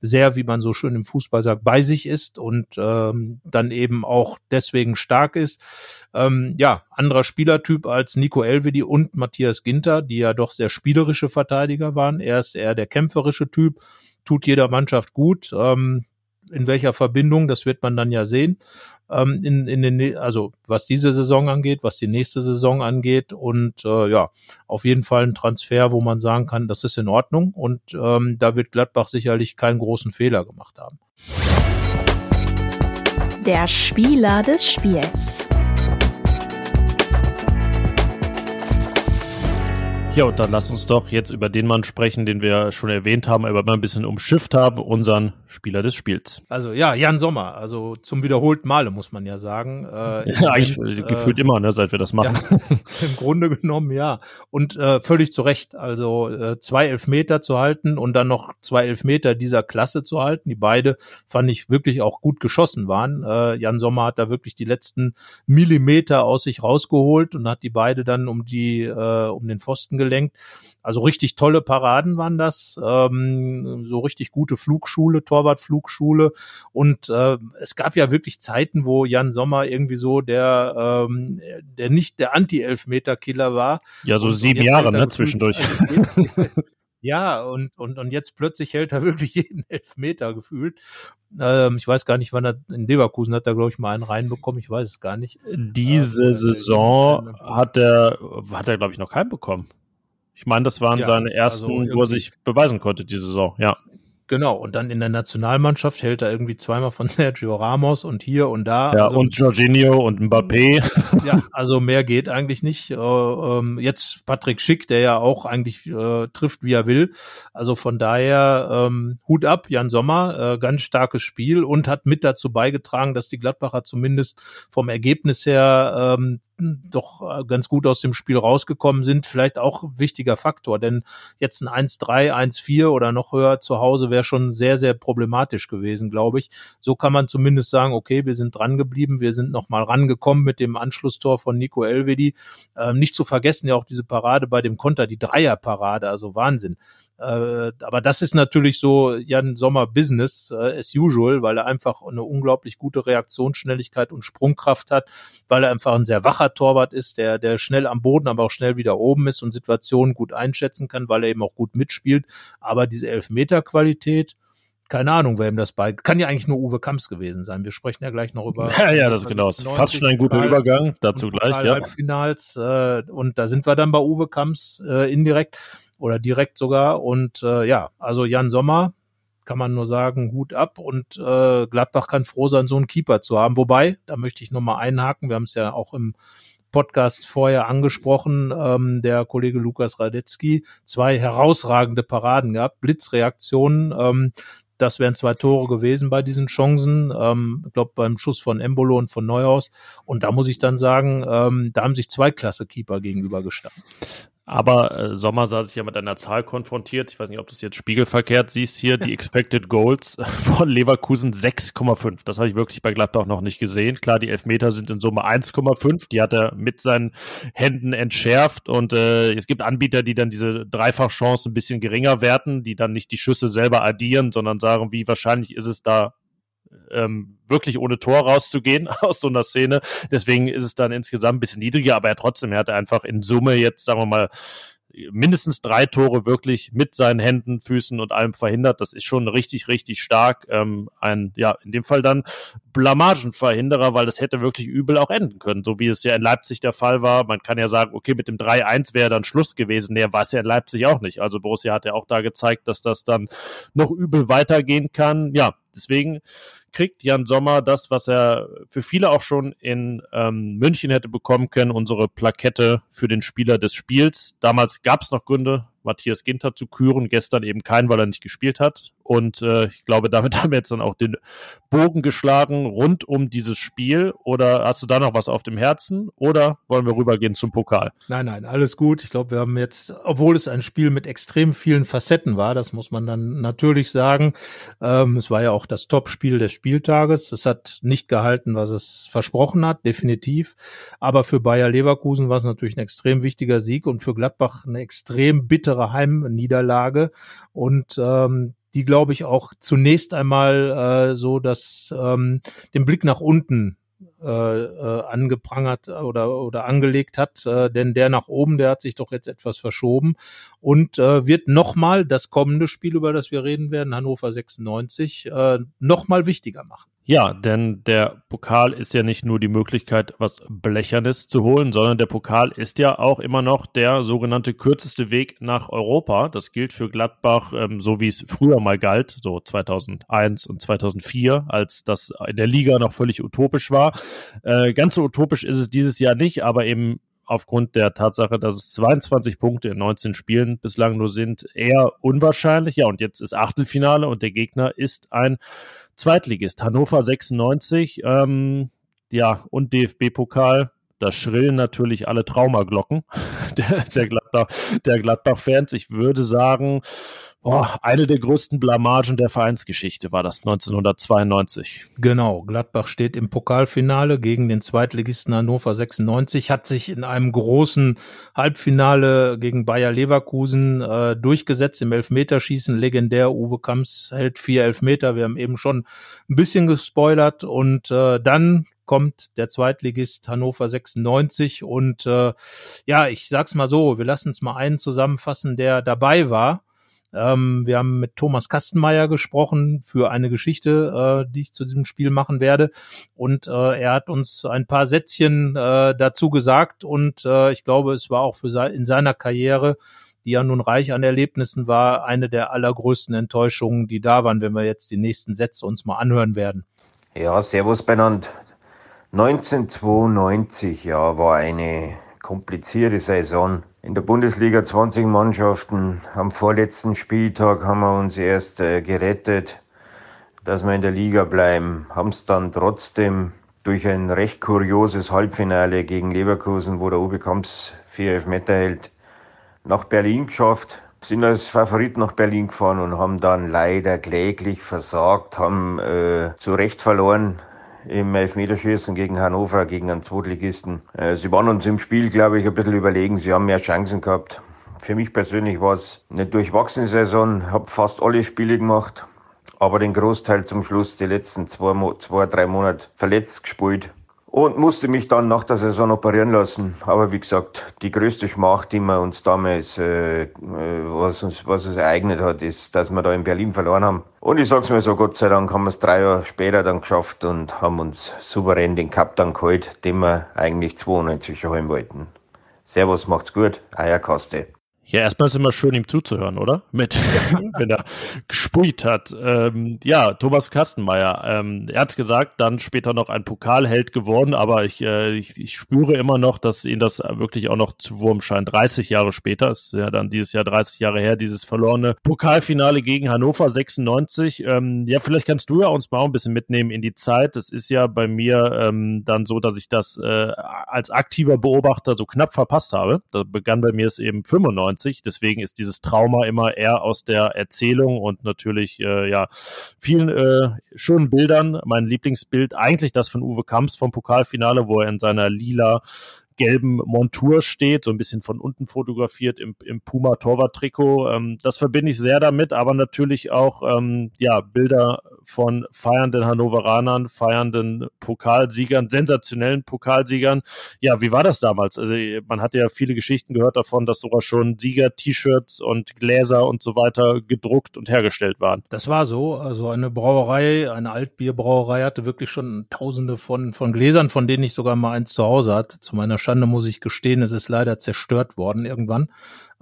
sehr, wie man so schön im Fußball sagt, bei sich ist und ähm, dann eben auch deswegen stark ist. Ähm, ja, anderer Spielertyp als Nico Elvedi und Matthias Ginter, die ja doch sehr spielerische Verteidiger waren. Er ist eher der kämpferische Typ, tut jeder Mannschaft gut. Ähm, in welcher Verbindung, das wird man dann ja sehen. Ähm, in, in den, also was diese Saison angeht, was die nächste Saison angeht. Und äh, ja, auf jeden Fall ein Transfer, wo man sagen kann, das ist in Ordnung. Und ähm, da wird Gladbach sicherlich keinen großen Fehler gemacht haben. Der Spieler des Spiels. Ja, und dann lass uns doch jetzt über den Mann sprechen, den wir schon erwähnt haben, aber mal ein bisschen umschifft haben, unseren Spieler des Spiels. Also ja, Jan Sommer, also zum wiederholten Male muss man ja sagen. Äh, *laughs* ja, eigentlich äh, gefühlt immer, ne, seit wir das machen. Ja, *laughs* Im Grunde genommen ja. Und äh, völlig zu Recht. Also äh, zwei Elfmeter zu halten und dann noch zwei Elfmeter dieser Klasse zu halten, die beide fand ich wirklich auch gut geschossen waren. Äh, Jan Sommer hat da wirklich die letzten Millimeter aus sich rausgeholt und hat die beide dann um die äh, um den Pfosten gelenkt. Also richtig tolle Paraden waren das, ähm, so richtig gute Flugschule, Torwartflugschule. Und äh, es gab ja wirklich Zeiten, wo Jan Sommer irgendwie so der, ähm, der nicht der Anti-Elfmeter-Killer war. Ja, so und, sieben und Jahre, ne, zwischendurch. *laughs* Ja, und, und, und jetzt plötzlich hält er wirklich *laughs* jeden Elfmeter gefühlt. Ähm, ich weiß gar nicht, wann er in Leverkusen hat er, glaube ich, mal einen reinbekommen. Ich weiß es gar nicht. Diese äh, Saison hat er, hat er, glaube ich, noch keinen bekommen. Ich meine, das waren ja, seine also ersten, also wo er sich beweisen konnte, diese Saison, ja. Genau, und dann in der Nationalmannschaft hält er irgendwie zweimal von *laughs* Sergio Ramos und hier und da. Ja, also, und Jorginho und Mbappé. *laughs* Ja, also mehr geht eigentlich nicht. Äh, ähm, jetzt Patrick Schick, der ja auch eigentlich äh, trifft, wie er will. Also von daher ähm, Hut ab, Jan Sommer, äh, ganz starkes Spiel und hat mit dazu beigetragen, dass die Gladbacher zumindest vom Ergebnis her ähm, doch ganz gut aus dem Spiel rausgekommen sind. Vielleicht auch wichtiger Faktor, denn jetzt ein 1-3, 1-4 oder noch höher zu Hause wäre schon sehr, sehr problematisch gewesen, glaube ich. So kann man zumindest sagen, okay, wir sind dran geblieben, wir sind noch mal rangekommen mit dem Anschlusstor von Nico Elvedi. Ähm, nicht zu vergessen ja auch diese Parade bei dem Konter, die Dreierparade, also Wahnsinn. Äh, aber das ist natürlich so Jan Sommer Business äh, as usual, weil er einfach eine unglaublich gute Reaktionsschnelligkeit und Sprungkraft hat, weil er einfach ein sehr wacher Torwart ist, der, der schnell am Boden, aber auch schnell wieder oben ist und Situationen gut einschätzen kann, weil er eben auch gut mitspielt. Aber diese Elfmeter-Qualität, keine Ahnung, wer ihm das bei. Kann ja eigentlich nur Uwe Kamps gewesen sein. Wir sprechen ja gleich noch über. Ja, ja, das ist genau. Fast schon ein guter Übergang. Dazu gleich, ja. Halbfinals, äh, und da sind wir dann bei Uwe Kamps äh, indirekt oder direkt sogar. Und äh, ja, also Jan Sommer kann man nur sagen, Hut ab und äh, Gladbach kann froh sein, so einen Keeper zu haben. Wobei, da möchte ich nochmal einhaken, wir haben es ja auch im Podcast vorher angesprochen, ähm, der Kollege Lukas Radetzky, zwei herausragende Paraden gehabt, Blitzreaktionen. Ähm, das wären zwei Tore gewesen bei diesen Chancen. Ähm, ich glaube, beim Schuss von Embolo und von Neuhaus. Und da muss ich dann sagen, ähm, da haben sich zwei Klasse-Keeper gegenübergestanden. Aber äh, Sommer sah sich ja mit einer Zahl konfrontiert. Ich weiß nicht, ob du es jetzt spiegelverkehrt siehst hier. Die *laughs* Expected Goals *laughs* von Leverkusen 6,5. Das habe ich wirklich bei Gladbach noch nicht gesehen. Klar, die Elfmeter sind in Summe 1,5. Die hat er mit seinen Händen entschärft. Und äh, es gibt Anbieter, die dann diese Dreifachchance ein bisschen geringer werten, die dann nicht die Schüsse selber addieren, sondern sagen, wie wahrscheinlich ist es da ähm, wirklich ohne Tor rauszugehen *laughs* aus so einer Szene. Deswegen ist es dann insgesamt ein bisschen niedriger, aber er trotzdem, er hat einfach in Summe jetzt, sagen wir mal, mindestens drei Tore wirklich mit seinen Händen, Füßen und allem verhindert. Das ist schon richtig, richtig stark. Ähm, ein, ja, in dem Fall dann Blamagenverhinderer, weil das hätte wirklich übel auch enden können, so wie es ja in Leipzig der Fall war. Man kann ja sagen, okay, mit dem 3-1 wäre dann Schluss gewesen. Nee, war es ja in Leipzig auch nicht. Also Borussia hat ja auch da gezeigt, dass das dann noch übel weitergehen kann. Ja, deswegen kriegt Jan Sommer das, was er für viele auch schon in ähm, München hätte bekommen können, unsere Plakette für den Spieler des Spiels. Damals gab es noch Gründe, Matthias Ginter zu küren, gestern eben keinen, weil er nicht gespielt hat. Und äh, ich glaube, damit *laughs* haben wir jetzt dann auch den Bogen geschlagen rund um dieses Spiel. Oder hast du da noch was auf dem Herzen? Oder wollen wir rübergehen zum Pokal? Nein, nein, alles gut. Ich glaube, wir haben jetzt, obwohl es ein Spiel mit extrem vielen Facetten war, das muss man dann natürlich sagen. Ähm, es war ja auch das Top-Spiel des Spieltages. Es hat nicht gehalten, was es versprochen hat, definitiv. Aber für Bayer Leverkusen war es natürlich ein extrem wichtiger Sieg und für Gladbach eine extrem bittere Heimniederlage. Und ähm, die, glaube ich, auch zunächst einmal äh, so, dass ähm, den Blick nach unten äh, äh, angeprangert oder, oder angelegt hat, äh, denn der nach oben, der hat sich doch jetzt etwas verschoben und äh, wird nochmal das kommende Spiel, über das wir reden werden, Hannover 96, äh, nochmal wichtiger machen. Ja, denn der Pokal ist ja nicht nur die Möglichkeit, was Blechernes zu holen, sondern der Pokal ist ja auch immer noch der sogenannte kürzeste Weg nach Europa. Das gilt für Gladbach, ähm, so wie es früher mal galt, so 2001 und 2004, als das in der Liga noch völlig utopisch war. Äh, ganz so utopisch ist es dieses Jahr nicht, aber eben aufgrund der Tatsache, dass es 22 Punkte in 19 Spielen bislang nur sind, eher unwahrscheinlich. Ja, und jetzt ist Achtelfinale und der Gegner ist ein Zweitligist Hannover 96, ähm, ja, und DFB-Pokal. Da schrillen natürlich alle Traumaglocken *laughs* der, der Gladbach-Fans. Der Gladbach ich würde sagen, Oh, eine der größten Blamagen der Vereinsgeschichte war das 1992. Genau, Gladbach steht im Pokalfinale gegen den Zweitligisten Hannover 96, hat sich in einem großen Halbfinale gegen Bayer Leverkusen äh, durchgesetzt im Elfmeterschießen. Legendär, Uwe Kamps hält vier Elfmeter. Wir haben eben schon ein bisschen gespoilert und äh, dann kommt der Zweitligist Hannover 96 und äh, ja, ich sag's mal so, wir lassen es mal einen zusammenfassen, der dabei war ähm, wir haben mit Thomas Kastenmeier gesprochen für eine Geschichte, äh, die ich zu diesem Spiel machen werde. Und äh, er hat uns ein paar Sätzchen äh, dazu gesagt. Und äh, ich glaube, es war auch für se in seiner Karriere die ja nun reich an Erlebnissen war, eine der allergrößten Enttäuschungen, die da waren, wenn wir jetzt die nächsten Sätze uns mal anhören werden. Ja, Servus benannt. 1992, ja, war eine komplizierte Saison. In der Bundesliga 20 Mannschaften. Am vorletzten Spieltag haben wir uns erst äh, gerettet, dass wir in der Liga bleiben. Haben es dann trotzdem durch ein recht kurioses Halbfinale gegen Leverkusen, wo der Uwe Kamps vier Elfmeter hält, nach Berlin geschafft. Sind als Favorit nach Berlin gefahren und haben dann leider kläglich versagt, haben äh, zu Recht verloren im Elfmeterschießen gegen Hannover, gegen einen Zweitligisten. Äh, sie waren uns im Spiel, glaube ich, ein bisschen überlegen. Sie haben mehr Chancen gehabt. Für mich persönlich war es eine durchwachsene Saison, habe fast alle Spiele gemacht, aber den Großteil zum Schluss, die letzten zwei, zwei drei Monate verletzt gespielt und musste mich dann nach der Saison operieren lassen. Aber wie gesagt, die größte Schmach, die wir uns damals, äh, äh, was uns, was uns ereignet hat, ist, dass wir da in Berlin verloren haben. Und ich sag's mir so, Gott sei Dank haben wir es drei Jahre später dann geschafft und haben uns souverän den Cup dann geholt, den wir eigentlich 92 schon holen wollten. Servus, macht's gut, Eierkaste. Ja, erstmal ist immer schön, ihm zuzuhören, oder? Mit, *laughs* wenn er gespuit hat. Ähm, ja, Thomas Kastenmeier, ähm, er hat gesagt, dann später noch ein Pokalheld geworden, aber ich, äh, ich, ich, spüre immer noch, dass ihn das wirklich auch noch zu Wurm scheint. 30 Jahre später, ist ja dann dieses Jahr 30 Jahre her, dieses verlorene Pokalfinale gegen Hannover 96. Ähm, ja, vielleicht kannst du ja uns mal ein bisschen mitnehmen in die Zeit. Es ist ja bei mir ähm, dann so, dass ich das äh, als aktiver Beobachter so knapp verpasst habe. Da begann bei mir es eben 95 1990. Deswegen ist dieses Trauma immer eher aus der Erzählung und natürlich äh, ja vielen äh, schönen Bildern. Mein Lieblingsbild eigentlich das von Uwe Kamps vom Pokalfinale, wo er in seiner lila gelben Montur steht, so ein bisschen von unten fotografiert im, im Puma Torwart-Trikot. Ähm, das verbinde ich sehr damit, aber natürlich auch ähm, ja, Bilder von feiernden Hannoveranern, feiernden Pokalsiegern, sensationellen Pokalsiegern. Ja, wie war das damals? Also man hat ja viele Geschichten gehört davon, dass sogar schon Sieger-T-Shirts und Gläser und so weiter gedruckt und hergestellt waren. Das war so. Also eine Brauerei, eine Altbierbrauerei hatte wirklich schon tausende von, von Gläsern, von denen ich sogar mal eins zu Hause hatte, zu meiner Schande muss ich gestehen, es ist leider zerstört worden irgendwann.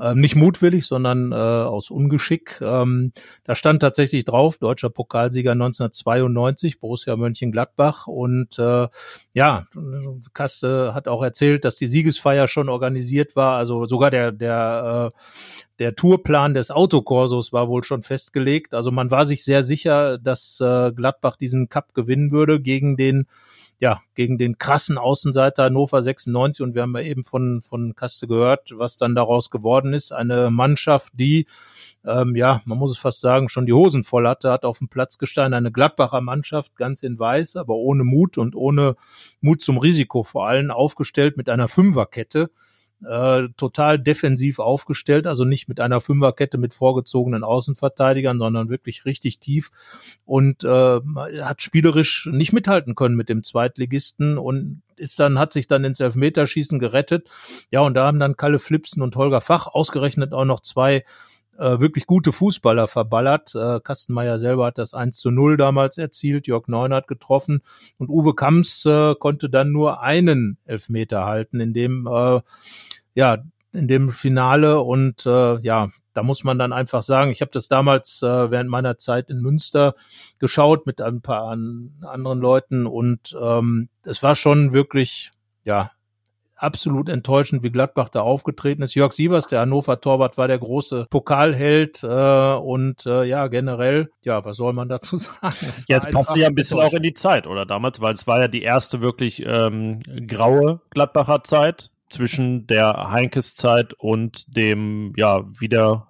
Ähm, nicht mutwillig, sondern äh, aus Ungeschick. Ähm, da stand tatsächlich drauf, deutscher Pokalsieger 1992, Borussia Mönchengladbach. Und äh, ja, Kaste hat auch erzählt, dass die Siegesfeier schon organisiert war. Also sogar der, der, äh, der Tourplan des Autokorsos war wohl schon festgelegt. Also man war sich sehr sicher, dass äh, Gladbach diesen Cup gewinnen würde gegen den ja, gegen den krassen Außenseiter Hannover 96 und wir haben ja eben von, von Kaste gehört, was dann daraus geworden ist. Eine Mannschaft, die, ähm, ja, man muss es fast sagen, schon die Hosen voll hatte, hat auf dem Platz gestanden, eine Gladbacher Mannschaft, ganz in weiß, aber ohne Mut und ohne Mut zum Risiko vor allem aufgestellt mit einer Fünferkette äh, total defensiv aufgestellt, also nicht mit einer Fünferkette mit vorgezogenen Außenverteidigern, sondern wirklich richtig tief und äh, hat spielerisch nicht mithalten können mit dem Zweitligisten und ist dann, hat sich dann ins Elfmeterschießen gerettet. Ja, und da haben dann Kalle Flipsen und Holger Fach ausgerechnet auch noch zwei äh, wirklich gute Fußballer verballert. Äh, Kastenmeier selber hat das 1 zu 0 damals erzielt, Jörg Neunert getroffen und Uwe Kamps äh, konnte dann nur einen Elfmeter halten, in dem äh, ja in dem Finale und äh, ja da muss man dann einfach sagen, ich habe das damals äh, während meiner Zeit in Münster geschaut mit ein paar an, anderen Leuten und ähm, es war schon wirklich ja absolut enttäuschend, wie Gladbach da aufgetreten ist. Jörg Sievers, der Hannover Torwart, war der große Pokalheld äh, und äh, ja, generell, ja, was soll man dazu *laughs* sagen? Jetzt passt ja ein bisschen auch in die Zeit, oder damals, weil es war ja die erste wirklich ähm, graue Gladbacher Zeit zwischen der Heinkes-Zeit und dem ja wieder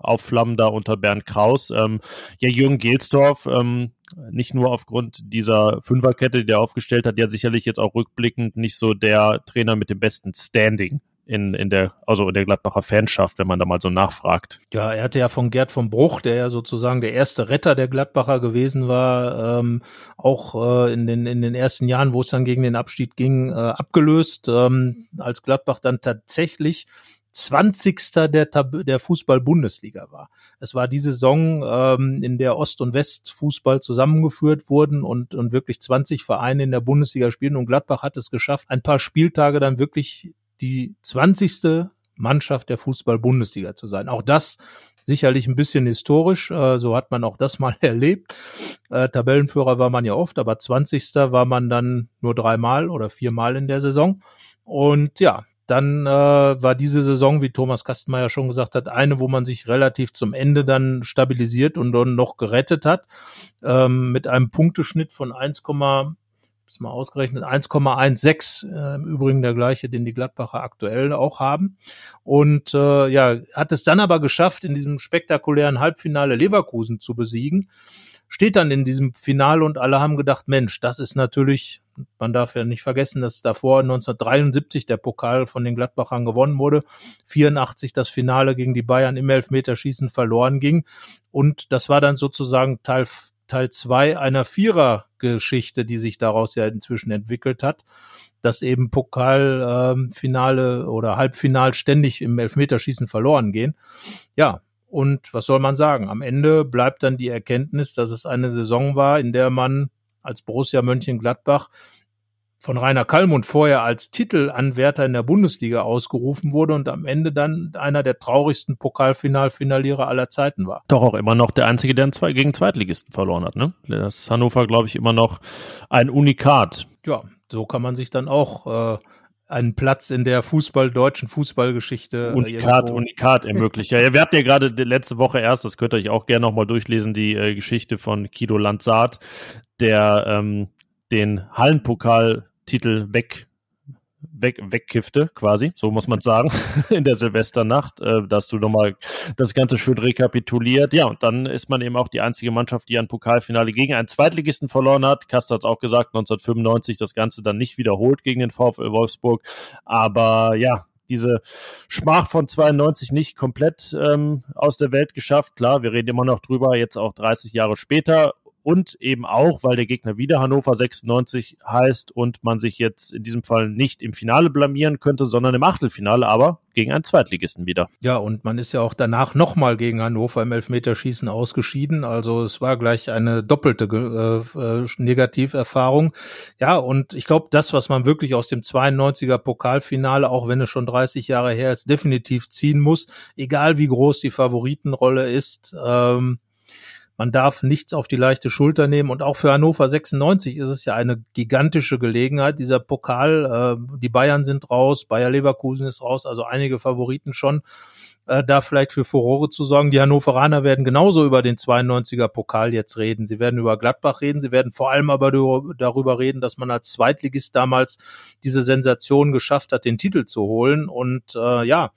da unter Bernd Kraus. Ähm, ja, Jürgen Gelsdorf, ähm, nicht nur aufgrund dieser Fünferkette, die er aufgestellt hat, ja sicherlich jetzt auch rückblickend nicht so der Trainer mit dem besten Standing in, in der, also in der Gladbacher Fanschaft, wenn man da mal so nachfragt. Ja, er hatte ja von Gerd vom Bruch, der ja sozusagen der erste Retter der Gladbacher gewesen war, ähm, auch äh, in, den, in den ersten Jahren, wo es dann gegen den Abstieg ging, äh, abgelöst, ähm, als Gladbach dann tatsächlich 20. der, der Fußball-Bundesliga war. Es war die Saison, ähm, in der Ost- und West-Fußball zusammengeführt wurden und, und wirklich 20 Vereine in der Bundesliga spielen und Gladbach hat es geschafft, ein paar Spieltage dann wirklich die 20. Mannschaft der Fußball-Bundesliga zu sein. Auch das sicherlich ein bisschen historisch, äh, so hat man auch das *laughs* mal erlebt. Äh, Tabellenführer war man ja oft, aber 20. war man dann nur dreimal oder viermal in der Saison. Und ja, dann äh, war diese Saison, wie Thomas Kastenmeier schon gesagt hat, eine, wo man sich relativ zum Ende dann stabilisiert und dann noch gerettet hat, ähm, mit einem Punkteschnitt von 1, ist mal ausgerechnet, 1,16, äh, im Übrigen der gleiche, den die Gladbacher aktuell auch haben. Und äh, ja, hat es dann aber geschafft, in diesem spektakulären Halbfinale Leverkusen zu besiegen. Steht dann in diesem Finale und alle haben gedacht, Mensch, das ist natürlich, man darf ja nicht vergessen, dass davor 1973 der Pokal von den Gladbachern gewonnen wurde, 84 das Finale gegen die Bayern im Elfmeterschießen verloren ging. Und das war dann sozusagen Teil Teil zwei einer Vierer-Geschichte, die sich daraus ja inzwischen entwickelt hat, dass eben Pokalfinale ähm, oder Halbfinal ständig im Elfmeterschießen verloren gehen. Ja, und was soll man sagen? Am Ende bleibt dann die Erkenntnis, dass es eine Saison war, in der man als Borussia Mönchengladbach von Rainer Kallmund vorher als Titelanwärter in der Bundesliga ausgerufen wurde und am Ende dann einer der traurigsten Pokalfinalfinalierer aller Zeiten war. Doch auch immer noch der einzige, der zwei, gegen Zweitligisten verloren hat. Ne? Das ist Hannover, glaube ich, immer noch ein Unikat. Ja, so kann man sich dann auch äh, einen Platz in der Fußball, deutschen Fußballgeschichte. Äh, Unikat, Unikat ermöglicht. Ja, wir hatten ja gerade letzte Woche erst, das könnt ihr euch auch gerne nochmal durchlesen, die äh, Geschichte von Kido Lanzard, der ähm, den Hallenpokal Titel weg weg, wegkiffte, quasi, so muss man sagen, *laughs* in der Silvesternacht, äh, dass du nochmal das Ganze schön rekapituliert. Ja, und dann ist man eben auch die einzige Mannschaft, die ein Pokalfinale gegen einen Zweitligisten verloren hat. Kaster hat es auch gesagt, 1995 das Ganze dann nicht wiederholt gegen den VfL Wolfsburg. Aber ja, diese Schmach von 92 nicht komplett ähm, aus der Welt geschafft. Klar, wir reden immer noch drüber, jetzt auch 30 Jahre später und eben auch, weil der Gegner wieder Hannover 96 heißt und man sich jetzt in diesem Fall nicht im Finale blamieren könnte, sondern im Achtelfinale, aber gegen einen Zweitligisten wieder. Ja, und man ist ja auch danach nochmal gegen Hannover im Elfmeterschießen ausgeschieden. Also es war gleich eine doppelte äh, äh, Negativerfahrung. Ja, und ich glaube, das, was man wirklich aus dem 92er Pokalfinale, auch wenn es schon 30 Jahre her ist, definitiv ziehen muss, egal wie groß die Favoritenrolle ist, ähm, man darf nichts auf die leichte Schulter nehmen. Und auch für Hannover 96 ist es ja eine gigantische Gelegenheit. Dieser Pokal, äh, die Bayern sind raus, Bayer Leverkusen ist raus, also einige Favoriten schon. Äh, da vielleicht für Furore zu sorgen. Die Hannoveraner werden genauso über den 92er Pokal jetzt reden. Sie werden über Gladbach reden. Sie werden vor allem aber darüber reden, dass man als Zweitligist damals diese Sensation geschafft hat, den Titel zu holen. Und äh, ja,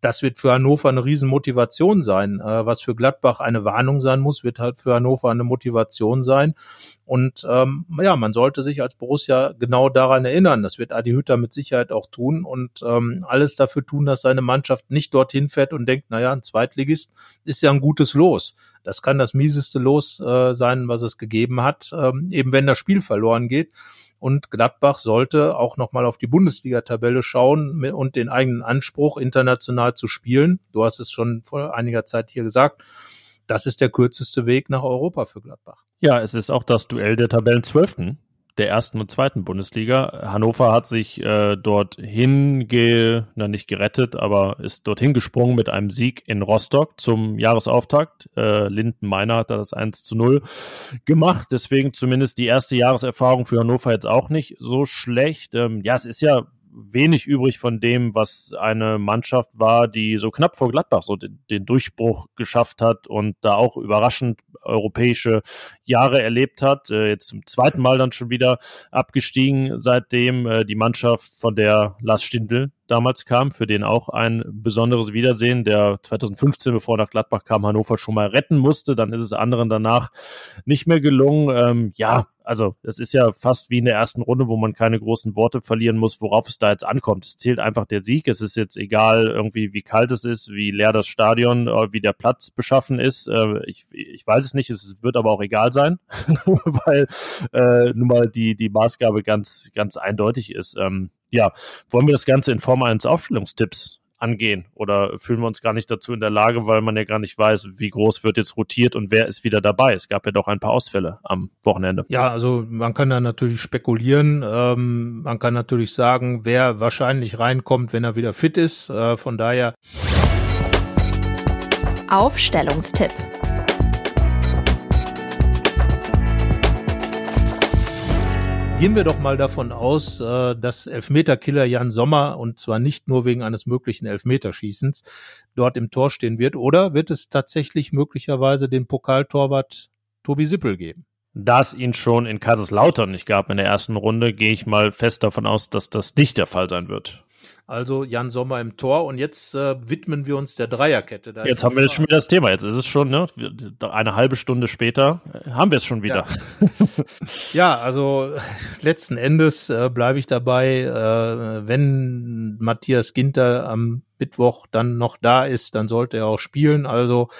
das wird für Hannover eine Riesenmotivation sein. Äh, was für Gladbach eine Warnung sein muss, wird halt für Hannover eine Motivation sein. Und ähm, ja, man sollte sich als Borussia genau daran erinnern. Das wird Adi Hütter mit Sicherheit auch tun und ähm, alles dafür tun, dass seine Mannschaft nicht dorthin fährt und denkt, naja, ein Zweitligist ist ja ein gutes Los. Das kann das mieseste Los äh, sein, was es gegeben hat, ähm, eben wenn das Spiel verloren geht. Und Gladbach sollte auch nochmal auf die Bundesliga-Tabelle schauen und den eigenen Anspruch, international zu spielen. Du hast es schon vor einiger Zeit hier gesagt. Das ist der kürzeste Weg nach Europa für Gladbach. Ja, es ist auch das Duell der Tabellenzwölften der ersten und zweiten Bundesliga. Hannover hat sich äh, dorthin, ge, na nicht gerettet, aber ist dorthin gesprungen mit einem Sieg in Rostock zum Jahresauftakt. Äh, Linden Meiner hat da das 1 zu 0 gemacht. Deswegen zumindest die erste Jahreserfahrung für Hannover jetzt auch nicht so schlecht. Ähm, ja, es ist ja wenig übrig von dem, was eine Mannschaft war, die so knapp vor Gladbach so den, den Durchbruch geschafft hat und da auch überraschend europäische Jahre erlebt hat. Äh, jetzt zum zweiten Mal dann schon wieder abgestiegen, seitdem äh, die Mannschaft von der Lars Stindl damals kam, für den auch ein besonderes Wiedersehen, der 2015, bevor er nach Gladbach kam, Hannover schon mal retten musste. Dann ist es anderen danach nicht mehr gelungen. Ähm, ja, also es ist ja fast wie in der ersten Runde, wo man keine großen Worte verlieren muss, worauf es da jetzt ankommt. Es zählt einfach der Sieg. Es ist jetzt egal irgendwie, wie kalt es ist, wie leer das Stadion, äh, wie der Platz beschaffen ist. Äh, ich, ich weiß es nicht, es wird aber auch egal sein, *laughs* weil äh, nun mal die, die Maßgabe ganz, ganz eindeutig ist. Ähm, ja, wollen wir das Ganze in Form eines Aufstellungstipps angehen oder fühlen wir uns gar nicht dazu in der Lage, weil man ja gar nicht weiß, wie groß wird jetzt rotiert und wer ist wieder dabei. Es gab ja doch ein paar Ausfälle am Wochenende. Ja, also man kann da natürlich spekulieren. Ähm, man kann natürlich sagen, wer wahrscheinlich reinkommt, wenn er wieder fit ist. Äh, von daher. Aufstellungstipp. Gehen wir doch mal davon aus, äh, dass Elfmeterkiller Jan Sommer und zwar nicht nur wegen eines möglichen Elfmeterschießens dort im Tor stehen wird, oder wird es tatsächlich möglicherweise den Pokaltorwart Tobi Sippel geben? Da es ihn schon in Kaiserslautern nicht gab in der ersten Runde, gehe ich mal fest davon aus, dass das nicht der Fall sein wird. Also Jan Sommer im Tor und jetzt äh, widmen wir uns der Dreierkette. Da jetzt haben wir jetzt schon wieder das Thema. Jetzt ist es schon ne, eine halbe Stunde später äh, haben wir es schon wieder. Ja, ja also *laughs* letzten Endes äh, bleibe ich dabei, äh, wenn Matthias Ginter am Mittwoch dann noch da ist, dann sollte er auch spielen. Also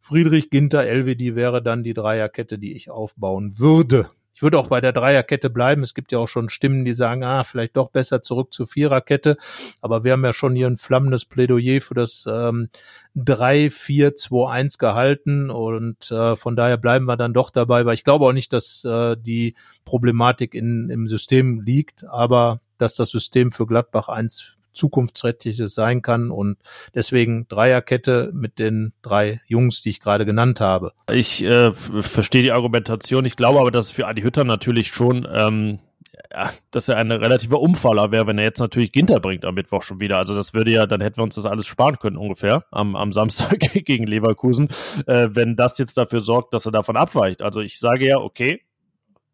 Friedrich Ginter, Elvedi wäre dann die Dreierkette, die ich aufbauen würde. Ich würde auch bei der Dreierkette bleiben. Es gibt ja auch schon Stimmen, die sagen, ah, vielleicht doch besser zurück zur Viererkette. Aber wir haben ja schon hier ein flammendes Plädoyer für das ähm, 3-4-2-1 gehalten und äh, von daher bleiben wir dann doch dabei, weil ich glaube auch nicht, dass äh, die Problematik in, im System liegt, aber dass das System für Gladbach eins zukunftsträchtiges sein kann und deswegen Dreierkette mit den drei Jungs, die ich gerade genannt habe. Ich äh, verstehe die Argumentation. Ich glaube aber, dass für Adi Hütter natürlich schon ähm, ja, dass er ein relativer Umfaller wäre, wenn er jetzt natürlich Ginter bringt am Mittwoch schon wieder. Also das würde ja, dann hätten wir uns das alles sparen können ungefähr am, am Samstag *laughs* gegen Leverkusen, äh, wenn das jetzt dafür sorgt, dass er davon abweicht. Also ich sage ja, okay,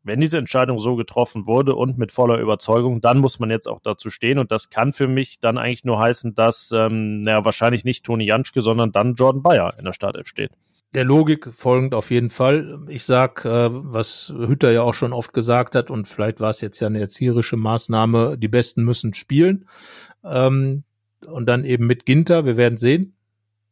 wenn diese Entscheidung so getroffen wurde und mit voller Überzeugung, dann muss man jetzt auch dazu stehen. Und das kann für mich dann eigentlich nur heißen, dass ähm, naja, wahrscheinlich nicht Toni Janschke, sondern dann Jordan Bayer in der Startelf steht. Der Logik folgend auf jeden Fall. Ich sag, äh, was Hütter ja auch schon oft gesagt hat, und vielleicht war es jetzt ja eine erzieherische Maßnahme, die Besten müssen spielen. Ähm, und dann eben mit Ginter, wir werden sehen.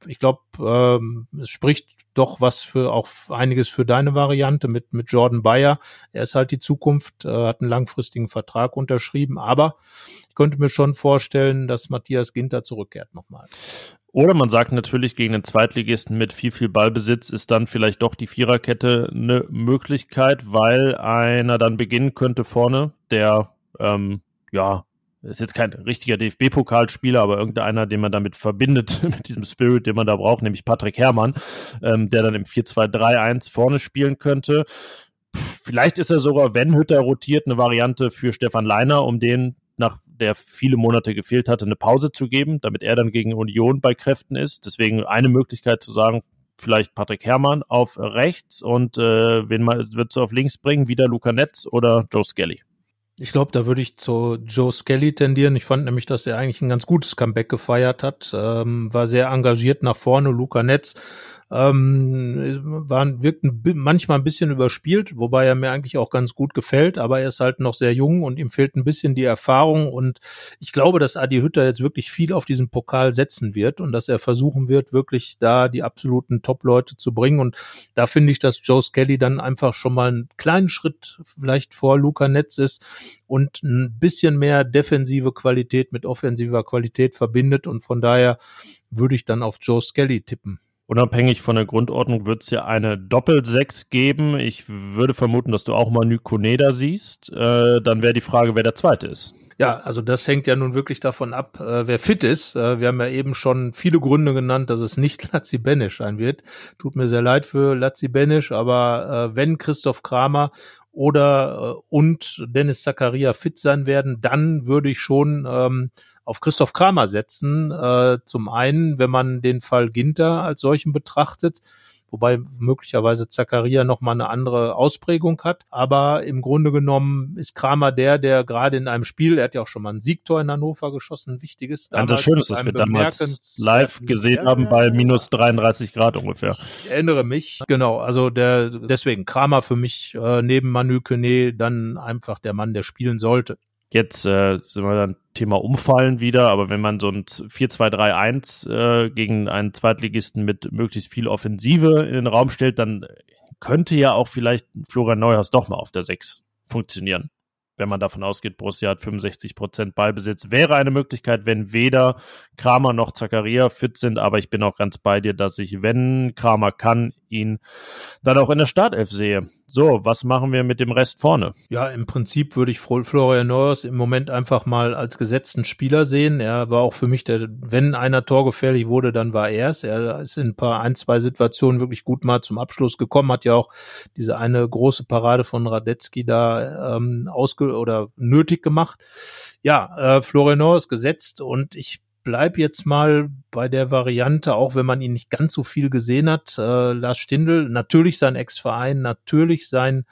Ich glaube, ähm, es spricht doch was für auch einiges für deine Variante mit, mit Jordan Bayer. Er ist halt die Zukunft, äh, hat einen langfristigen Vertrag unterschrieben, aber ich könnte mir schon vorstellen, dass Matthias Ginter zurückkehrt nochmal. Oder man sagt natürlich, gegen den Zweitligisten mit viel, viel Ballbesitz ist dann vielleicht doch die Viererkette eine Möglichkeit, weil einer dann beginnen könnte vorne, der ähm, ja ist jetzt kein richtiger DFB-Pokalspieler, aber irgendeiner, den man damit verbindet, *laughs* mit diesem Spirit, den man da braucht, nämlich Patrick Herrmann, ähm, der dann im 4-2-3-1 vorne spielen könnte. Vielleicht ist er sogar, wenn Hütter rotiert, eine Variante für Stefan Leiner, um den nach der viele Monate gefehlt hatte, eine Pause zu geben, damit er dann gegen Union bei Kräften ist. Deswegen eine Möglichkeit zu sagen, vielleicht Patrick Herrmann auf rechts und äh, wen man wird es auf links bringen, wieder Luca Netz oder Joe Skelly. Ich glaube, da würde ich zu Joe Skelly tendieren. Ich fand nämlich, dass er eigentlich ein ganz gutes Comeback gefeiert hat. Ähm, war sehr engagiert nach vorne. Luca Netz ähm, waren, wirkten manchmal ein bisschen überspielt, wobei er mir eigentlich auch ganz gut gefällt, aber er ist halt noch sehr jung und ihm fehlt ein bisschen die Erfahrung und ich glaube, dass Adi Hütter jetzt wirklich viel auf diesen Pokal setzen wird und dass er versuchen wird, wirklich da die absoluten Top-Leute zu bringen und da finde ich, dass Joe Skelly dann einfach schon mal einen kleinen Schritt vielleicht vor Luca Netz ist und ein bisschen mehr defensive Qualität mit offensiver Qualität verbindet und von daher würde ich dann auf Joe Skelly tippen. Unabhängig von der Grundordnung wird es ja eine Doppel-6 geben. Ich würde vermuten, dass du auch mal Nykoneda siehst. Äh, dann wäre die Frage, wer der Zweite ist. Ja, also das hängt ja nun wirklich davon ab, äh, wer fit ist. Äh, wir haben ja eben schon viele Gründe genannt, dass es nicht *laughs* Lazzi Benisch sein wird. Tut mir sehr leid für Lazzi Benisch, aber äh, wenn Christoph Kramer oder äh, und Dennis Zakaria fit sein werden, dann würde ich schon ähm, auf Christoph Kramer setzen. Äh, zum einen, wenn man den Fall Ginter als solchen betrachtet, wobei möglicherweise Zakaria noch mal eine andere Ausprägung hat. Aber im Grunde genommen ist Kramer der, der gerade in einem Spiel, er hat ja auch schon mal ein Siegtor in Hannover geschossen, ein wichtiges. Damals, Ganz schön ist, dass wir damals live gesehen haben bei minus 33 Grad ungefähr. Ich erinnere mich, genau, also der, deswegen Kramer für mich äh, neben Manu Kone dann einfach der Mann, der spielen sollte. Jetzt äh, sind wir dann Thema Umfallen wieder, aber wenn man so ein 4-2-3-1 äh, gegen einen Zweitligisten mit möglichst viel Offensive in den Raum stellt, dann könnte ja auch vielleicht Florian Neuhaus doch mal auf der 6 funktionieren. Wenn man davon ausgeht, Borussia hat 65 Prozent Ballbesitz, wäre eine Möglichkeit, wenn weder Kramer noch Zakaria fit sind. Aber ich bin auch ganz bei dir, dass ich, wenn Kramer kann, ihn dann auch in der Startelf sehe. So, was machen wir mit dem Rest vorne? Ja, im Prinzip würde ich Florian Neuers im Moment einfach mal als gesetzten Spieler sehen. Er war auch für mich der, wenn einer torgefährlich wurde, dann war er es. Er ist in ein paar, ein, zwei Situationen wirklich gut mal zum Abschluss gekommen, hat ja auch diese eine große Parade von Radetzky da ähm, ausge oder nötig gemacht. Ja, äh, Florian Neuers gesetzt und ich bleib jetzt mal bei der Variante, auch wenn man ihn nicht ganz so viel gesehen hat. Äh, Lars Stindl, natürlich sein Ex-Verein, natürlich sein,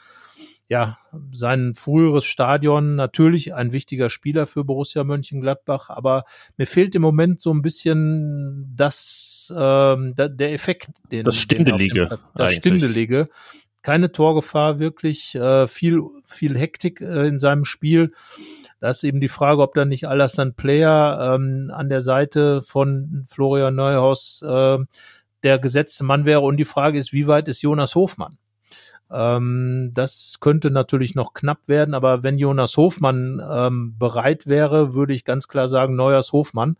ja, sein früheres Stadion, natürlich ein wichtiger Spieler für Borussia Mönchengladbach, aber mir fehlt im Moment so ein bisschen das, ähm, der Effekt, den das Stindelige, den das Stindelige. Keine Torgefahr, wirklich äh, viel, viel Hektik äh, in seinem Spiel. Da ist eben die Frage, ob da nicht Alassane Player ähm, an der Seite von Florian Neuhaus äh, der gesetzte Mann wäre. Und die Frage ist, wie weit ist Jonas Hofmann? Ähm, das könnte natürlich noch knapp werden, aber wenn Jonas Hofmann ähm, bereit wäre, würde ich ganz klar sagen, Neuers Hofmann.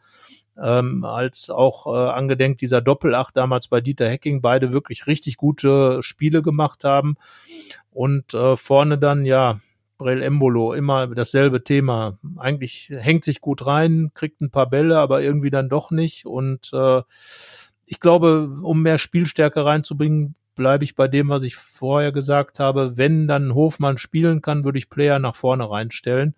Ähm, als auch äh, angedenkt dieser Doppelacht damals bei Dieter Hecking beide wirklich richtig gute Spiele gemacht haben und äh, vorne dann ja Brel Embolo, immer dasselbe Thema. Eigentlich hängt sich gut rein, kriegt ein paar Bälle, aber irgendwie dann doch nicht. Und äh, ich glaube, um mehr Spielstärke reinzubringen, bleibe ich bei dem, was ich vorher gesagt habe. Wenn dann Hofmann spielen kann, würde ich Player nach vorne reinstellen.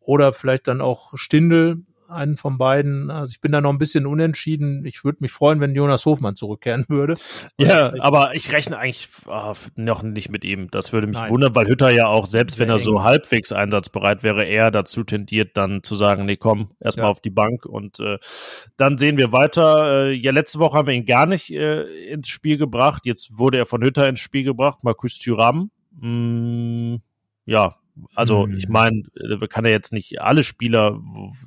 Oder vielleicht dann auch Stindel, einen von beiden. Also ich bin da noch ein bisschen unentschieden. Ich würde mich freuen, wenn Jonas Hofmann zurückkehren *laughs* würde. Ja, aber ich rechne eigentlich oh, noch nicht mit ihm. Das würde mich Nein. wundern, weil Hütter ja auch, selbst wenn er so halbwegs einsatzbereit wäre, eher dazu tendiert, dann zu sagen, nee, komm, erstmal ja. auf die Bank und äh, dann sehen wir weiter. Äh, ja, letzte Woche haben wir ihn gar nicht äh, ins Spiel gebracht. Jetzt wurde er von Hütter ins Spiel gebracht, Markus Thüram. Mm, ja, also mhm. ich meine, äh, kann er jetzt nicht alle Spieler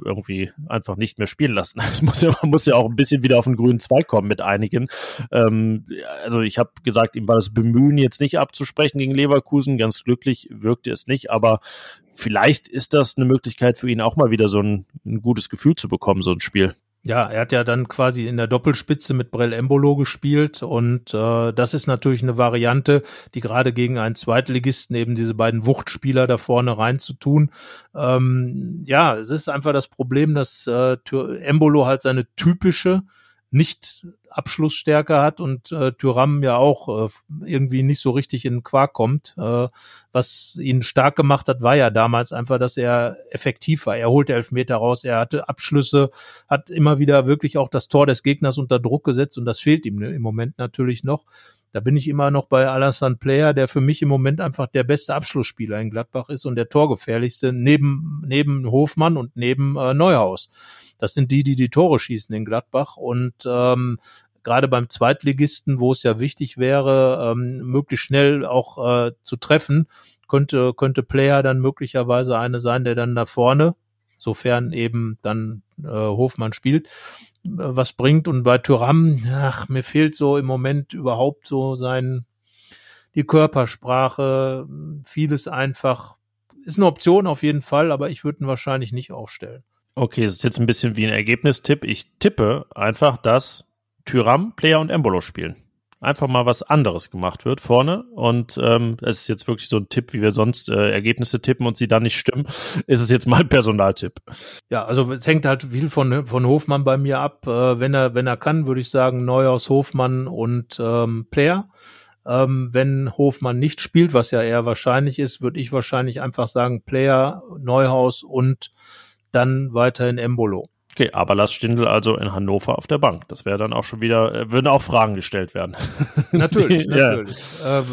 irgendwie einfach nicht mehr spielen lassen. *laughs* Muss ja, man muss ja auch ein bisschen wieder auf den grünen Zweig kommen mit einigen. Ähm, also ich habe gesagt, ihm war das Bemühen jetzt nicht abzusprechen gegen Leverkusen. Ganz glücklich wirkte es nicht, aber vielleicht ist das eine Möglichkeit für ihn auch mal wieder so ein, ein gutes Gefühl zu bekommen, so ein Spiel. Ja, er hat ja dann quasi in der Doppelspitze mit Brell Embolo gespielt und äh, das ist natürlich eine Variante, die gerade gegen einen Zweitligisten eben diese beiden Wuchtspieler da vorne reinzutun. Ähm, ja, es ist einfach das Problem, dass äh, Embolo halt seine typische nicht Abschlussstärke hat und äh, Tyram ja auch äh, irgendwie nicht so richtig in Quark kommt. Äh, was ihn stark gemacht hat, war ja damals einfach, dass er effektiv war. Er holte Elfmeter raus, er hatte Abschlüsse, hat immer wieder wirklich auch das Tor des Gegners unter Druck gesetzt und das fehlt ihm im Moment natürlich noch. Da bin ich immer noch bei Alassane Player, der für mich im Moment einfach der beste Abschlussspieler in Gladbach ist und der torgefährlichste neben, neben Hofmann und neben äh, Neuhaus. Das sind die, die die Tore schießen in Gladbach und ähm, gerade beim Zweitligisten, wo es ja wichtig wäre, ähm, möglichst schnell auch äh, zu treffen, könnte, könnte Player dann möglicherweise eine sein, der dann da vorne, sofern eben dann äh, Hofmann spielt, äh, was bringt. Und bei Thuram, ach, mir fehlt so im Moment überhaupt so sein, die Körpersprache, vieles einfach, ist eine Option auf jeden Fall, aber ich würde ihn wahrscheinlich nicht aufstellen. Okay, es ist jetzt ein bisschen wie ein Ergebnistipp. Ich tippe einfach, dass Tyram, Player und Embolo spielen. Einfach mal was anderes gemacht wird vorne. Und ähm, es ist jetzt wirklich so ein Tipp, wie wir sonst äh, Ergebnisse tippen und sie dann nicht stimmen, *laughs* ist es jetzt mal ein Personaltipp. Ja, also es hängt halt viel von, von Hofmann bei mir ab. Äh, wenn er, wenn er kann, würde ich sagen, Neuhaus, Hofmann und ähm, Player. Ähm, wenn Hofmann nicht spielt, was ja eher wahrscheinlich ist, würde ich wahrscheinlich einfach sagen, Player, Neuhaus und dann weiterhin Embolo. Okay, aber lass Stindl also in Hannover auf der Bank. Das wäre dann auch schon wieder, äh, würden auch Fragen gestellt werden. *laughs* Natürlich, *laughs* natürlich. Ja. Äh,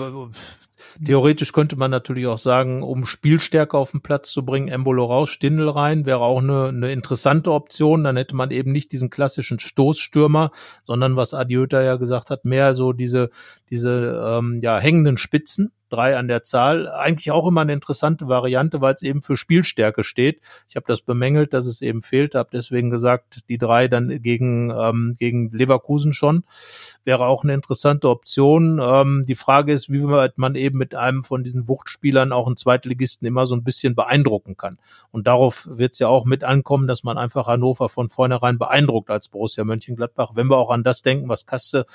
theoretisch könnte man natürlich auch sagen, um Spielstärke auf den Platz zu bringen, Embolo raus, Stindl rein, wäre auch eine, eine interessante Option. Dann hätte man eben nicht diesen klassischen Stoßstürmer, sondern was Adiöta ja gesagt hat, mehr so diese, diese ähm, ja, hängenden Spitzen drei an der Zahl. Eigentlich auch immer eine interessante Variante, weil es eben für Spielstärke steht. Ich habe das bemängelt, dass es eben fehlt, habe deswegen gesagt, die drei dann gegen, ähm, gegen Leverkusen schon. Wäre auch eine interessante Option. Ähm, die Frage ist, wie man eben mit einem von diesen Wuchtspielern auch einen Zweitligisten immer so ein bisschen beeindrucken kann. Und darauf wird es ja auch mit ankommen, dass man einfach Hannover von vornherein beeindruckt als Borussia Mönchengladbach. Wenn wir auch an das denken, was Kaste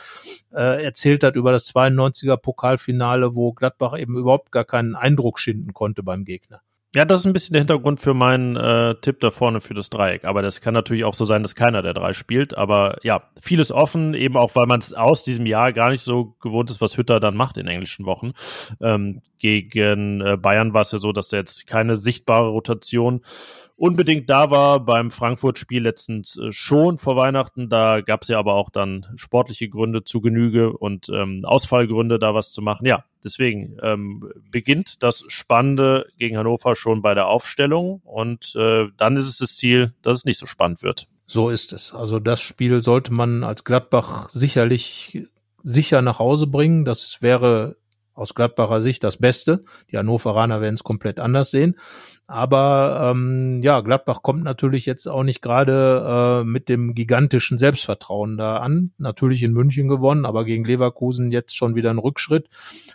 äh, erzählt hat über das 92er Pokalfinale, wo Gladbach Gladbach eben überhaupt gar keinen Eindruck schinden konnte beim Gegner. Ja, das ist ein bisschen der Hintergrund für meinen äh, Tipp da vorne für das Dreieck. Aber das kann natürlich auch so sein, dass keiner der drei spielt. Aber ja, vieles offen, eben auch, weil man es aus diesem Jahr gar nicht so gewohnt ist, was Hütter dann macht in englischen Wochen. Ähm, gegen äh, Bayern war es ja so, dass er jetzt keine sichtbare Rotation unbedingt da war. Beim Frankfurt-Spiel letztens äh, schon vor Weihnachten. Da gab es ja aber auch dann sportliche Gründe zu Genüge und ähm, Ausfallgründe, da was zu machen. Ja, deswegen ähm, beginnt das Spannende gegen Hannover schon bei der Aufstellung und äh, dann ist es das Ziel, dass es nicht so spannend wird. So ist es. Also das Spiel sollte man als Gladbach sicherlich sicher nach Hause bringen. Das wäre aus Gladbacher Sicht das Beste. Die Hannoveraner werden es komplett anders sehen. Aber ähm, ja, Gladbach kommt natürlich jetzt auch nicht gerade äh, mit dem gigantischen Selbstvertrauen da an. Natürlich in München gewonnen, aber gegen Leverkusen jetzt schon wieder ein Rückschritt,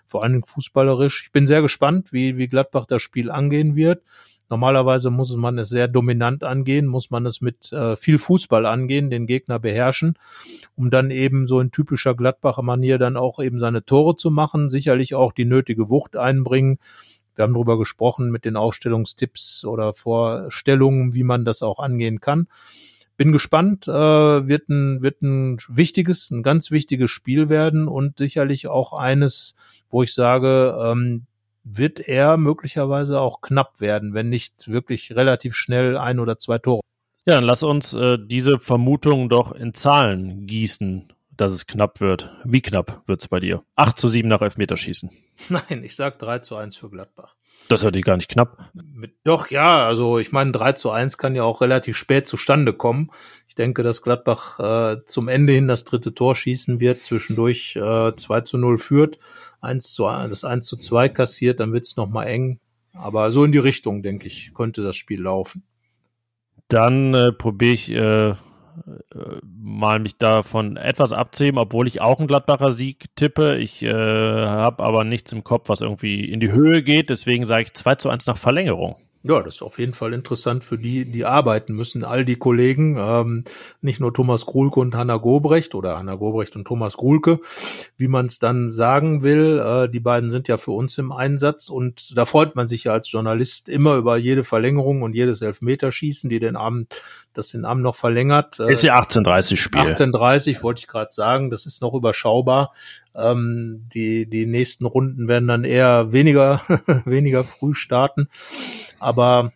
vor allem fußballerisch. Ich bin sehr gespannt, wie, wie Gladbach das Spiel angehen wird. Normalerweise muss man es sehr dominant angehen, muss man es mit äh, viel Fußball angehen, den Gegner beherrschen, um dann eben so in typischer Gladbacher Manier dann auch eben seine Tore zu machen, sicherlich auch die nötige Wucht einbringen. Wir haben darüber gesprochen mit den Aufstellungstipps oder Vorstellungen, wie man das auch angehen kann. Bin gespannt, äh, wird ein, wird ein wichtiges, ein ganz wichtiges Spiel werden und sicherlich auch eines, wo ich sage, ähm, wird er möglicherweise auch knapp werden, wenn nicht wirklich relativ schnell ein oder zwei Tore. Ja, dann lass uns äh, diese Vermutung doch in Zahlen gießen, dass es knapp wird. Wie knapp wird es bei dir? 8 zu 7 nach Elfmeterschießen. *laughs* Nein, ich sag 3 zu 1 für Gladbach. Das hört ich gar nicht knapp. Doch, ja, also ich meine, 3 zu 1 kann ja auch relativ spät zustande kommen. Ich denke, dass Gladbach äh, zum Ende hin das dritte Tor schießen wird, zwischendurch äh, 2 zu 0 führt 1 zu, das 1 zu 2 kassiert, dann wird es nochmal eng. Aber so in die Richtung, denke ich, könnte das Spiel laufen. Dann äh, probiere ich äh, mal mich davon etwas abzuheben, obwohl ich auch einen Gladbacher Sieg tippe. Ich äh, habe aber nichts im Kopf, was irgendwie in die Höhe geht. Deswegen sage ich 2 zu 1 nach Verlängerung. Ja, das ist auf jeden Fall interessant für die, die arbeiten müssen. All die Kollegen, ähm, nicht nur Thomas Grulke und Hanna Gobrecht oder Hanna Gobrecht und Thomas Grulke, wie man es dann sagen will. Äh, die beiden sind ja für uns im Einsatz und da freut man sich ja als Journalist immer über jede Verlängerung und jedes Elfmeterschießen, die den Abend, das den Abend noch verlängert. Ist ja 18:30 Spiel. 18:30 wollte ich gerade sagen, das ist noch überschaubar. Ähm, die die nächsten Runden werden dann eher weniger *laughs* weniger früh starten aber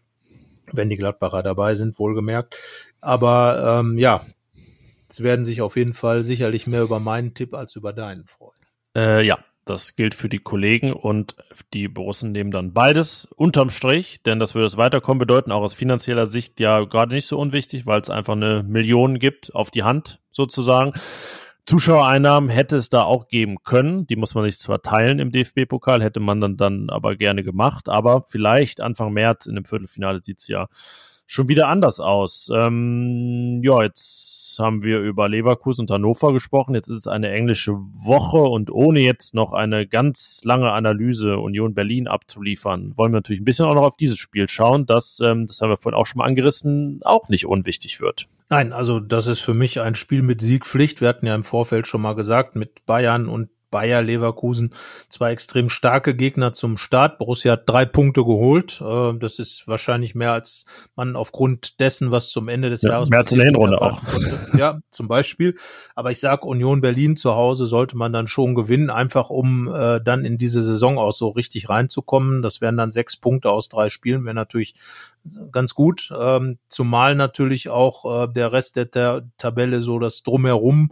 wenn die Gladbacher dabei sind, wohlgemerkt. Aber ähm, ja, sie werden sich auf jeden Fall sicherlich mehr über meinen Tipp als über deinen freuen. Äh, ja, das gilt für die Kollegen und die Borussen nehmen dann beides unterm Strich, denn das würde das Weiterkommen bedeuten, auch aus finanzieller Sicht ja gerade nicht so unwichtig, weil es einfach eine Million gibt auf die Hand sozusagen. Zuschauereinnahmen hätte es da auch geben können. Die muss man sich zwar teilen im DFB-Pokal, hätte man dann, dann aber gerne gemacht. Aber vielleicht Anfang März in dem Viertelfinale sieht es ja schon wieder anders aus. Ähm, ja, jetzt haben wir über Leverkusen und Hannover gesprochen. Jetzt ist es eine englische Woche und ohne jetzt noch eine ganz lange Analyse Union Berlin abzuliefern, wollen wir natürlich ein bisschen auch noch auf dieses Spiel schauen, das, ähm, das haben wir vorhin auch schon mal angerissen, auch nicht unwichtig wird. Nein, also das ist für mich ein Spiel mit Siegpflicht. Wir hatten ja im Vorfeld schon mal gesagt, mit Bayern und Bayer Leverkusen zwei extrem starke Gegner zum Start. Borussia hat drei Punkte geholt. Äh, das ist wahrscheinlich mehr als man aufgrund dessen, was zum Ende des ja, Jahres mehr als in der Hinrunde auch. Ja, zum Beispiel. Aber ich sag Union Berlin zu Hause sollte man dann schon gewinnen, einfach um äh, dann in diese Saison auch so richtig reinzukommen. Das wären dann sechs Punkte aus drei Spielen, wäre natürlich ganz gut. Ähm, zumal natürlich auch äh, der Rest der, der Tabelle so das drumherum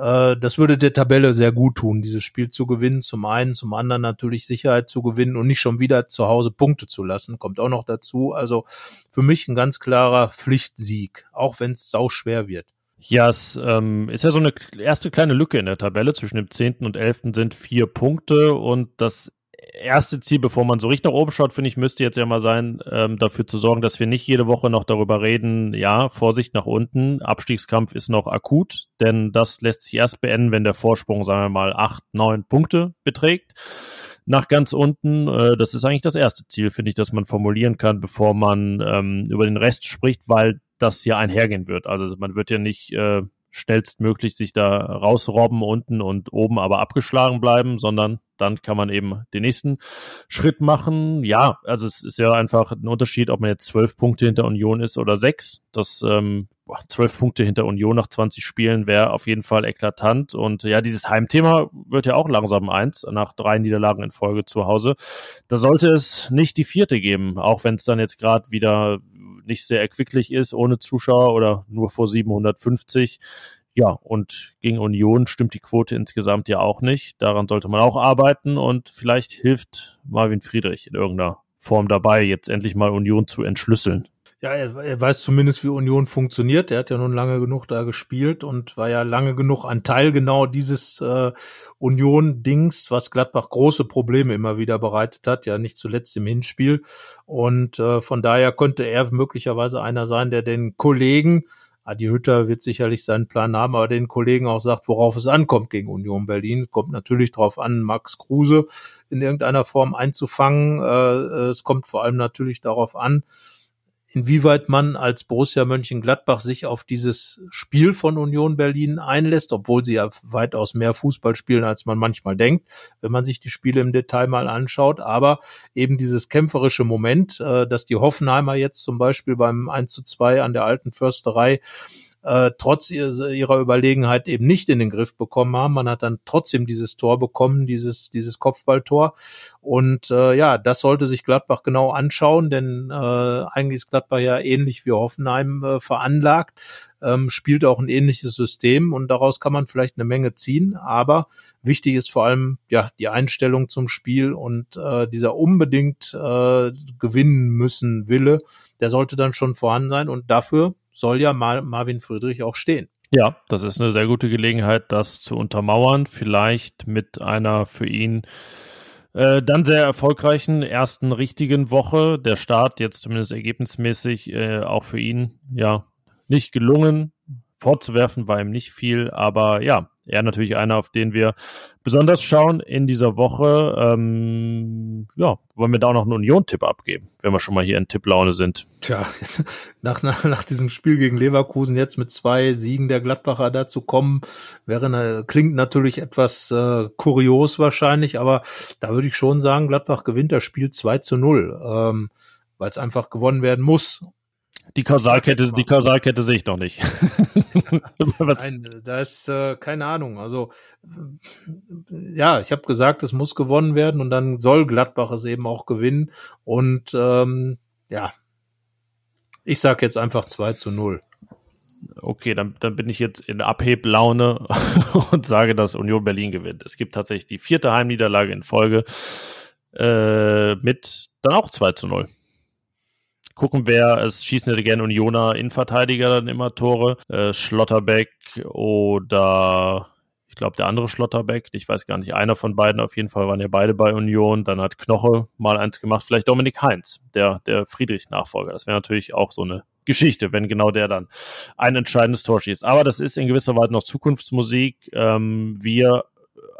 äh, das würde der Tabelle sehr gut tun, dieses Spiel zu gewinnen. Zum einen, zum anderen natürlich Sicherheit zu gewinnen und nicht schon wieder zu Hause Punkte zu lassen. Kommt auch noch dazu. Also für mich ein ganz klarer Pflichtsieg, auch wenn es sau schwer wird. Ja, es ähm, ist ja so eine erste kleine Lücke in der Tabelle. Zwischen dem 10. und 11. sind vier Punkte und das erste Ziel, bevor man so richtig nach oben schaut, finde ich, müsste jetzt ja mal sein, ähm, dafür zu sorgen, dass wir nicht jede Woche noch darüber reden, ja, Vorsicht nach unten, Abstiegskampf ist noch akut, denn das lässt sich erst beenden, wenn der Vorsprung, sagen wir mal, acht, neun Punkte beträgt. Nach ganz unten, äh, das ist eigentlich das erste Ziel, finde ich, dass man formulieren kann, bevor man ähm, über den Rest spricht, weil das ja einhergehen wird. Also man wird ja nicht äh, schnellstmöglich sich da rausrobben unten und oben aber abgeschlagen bleiben, sondern dann kann man eben den nächsten Schritt machen. Ja, also es ist ja einfach ein Unterschied, ob man jetzt zwölf Punkte hinter Union ist oder sechs. Das ähm, zwölf Punkte hinter Union nach 20 Spielen wäre auf jeden Fall eklatant. Und ja, dieses Heimthema wird ja auch langsam eins, nach drei Niederlagen in Folge zu Hause. Da sollte es nicht die vierte geben, auch wenn es dann jetzt gerade wieder nicht sehr erquicklich ist, ohne Zuschauer oder nur vor 750. Ja, und gegen Union stimmt die Quote insgesamt ja auch nicht. Daran sollte man auch arbeiten und vielleicht hilft Marvin Friedrich in irgendeiner Form dabei, jetzt endlich mal Union zu entschlüsseln. Ja, er, er, weiß zumindest, wie Union funktioniert. Er hat ja nun lange genug da gespielt und war ja lange genug ein Teil genau dieses äh, Union-Dings, was Gladbach große Probleme immer wieder bereitet hat, ja nicht zuletzt im Hinspiel. Und äh, von daher könnte er möglicherweise einer sein, der den Kollegen, Adi Hütter wird sicherlich seinen Plan haben, aber den Kollegen auch sagt, worauf es ankommt gegen Union Berlin. Es kommt natürlich darauf an, Max Kruse in irgendeiner Form einzufangen. Äh, es kommt vor allem natürlich darauf an, inwieweit man als Borussia Mönchengladbach sich auf dieses Spiel von Union Berlin einlässt, obwohl sie ja weitaus mehr Fußball spielen, als man manchmal denkt, wenn man sich die Spiele im Detail mal anschaut. Aber eben dieses kämpferische Moment, äh, dass die Hoffenheimer jetzt zum Beispiel beim 1 zu 2 an der alten Försterei äh, trotz ihrer Überlegenheit eben nicht in den Griff bekommen haben. Man hat dann trotzdem dieses Tor bekommen, dieses, dieses Kopfballtor. Und äh, ja, das sollte sich Gladbach genau anschauen, denn äh, eigentlich ist Gladbach ja ähnlich wie Hoffenheim äh, veranlagt, ähm, spielt auch ein ähnliches System und daraus kann man vielleicht eine Menge ziehen. Aber wichtig ist vor allem ja die Einstellung zum Spiel und äh, dieser unbedingt äh, gewinnen müssen Wille, der sollte dann schon vorhanden sein. Und dafür soll ja Mar Marvin Friedrich auch stehen. Ja, das ist eine sehr gute Gelegenheit, das zu untermauern. Vielleicht mit einer für ihn äh, dann sehr erfolgreichen ersten richtigen Woche. Der Start jetzt zumindest ergebnismäßig äh, auch für ihn ja nicht gelungen. Vorzuwerfen war ihm nicht viel, aber ja, er natürlich einer, auf den wir besonders schauen in dieser Woche. Ähm, ja, wollen wir da auch noch einen Union-Tipp abgeben, wenn wir schon mal hier in Tipplaune sind. Tja, jetzt, nach, nach, nach diesem Spiel gegen Leverkusen jetzt mit zwei Siegen der Gladbacher dazu kommen, wäre klingt natürlich etwas äh, kurios wahrscheinlich, aber da würde ich schon sagen, Gladbach gewinnt das Spiel 2 zu 0, ähm, weil es einfach gewonnen werden muss. Die Kausalkette, die Kausalkette sehe ich noch nicht. *laughs* Nein, da ist äh, keine Ahnung. Also ja, ich habe gesagt, es muss gewonnen werden und dann soll Gladbach es eben auch gewinnen. Und ähm, ja, ich sage jetzt einfach 2 zu 0. okay, dann, dann bin ich jetzt in Abheblaune *laughs* und sage, dass Union Berlin gewinnt. Es gibt tatsächlich die vierte Heimniederlage in Folge äh, mit dann auch 2 zu 0 gucken, wer es schießen hätte gerne Unioner Innenverteidiger dann immer Tore. Äh, Schlotterbeck oder ich glaube der andere Schlotterbeck, ich weiß gar nicht, einer von beiden auf jeden Fall waren ja beide bei Union. Dann hat Knoche mal eins gemacht, vielleicht Dominik Heinz, der, der Friedrich-Nachfolger. Das wäre natürlich auch so eine Geschichte, wenn genau der dann ein entscheidendes Tor schießt. Aber das ist in gewisser Weise noch Zukunftsmusik. Ähm, wir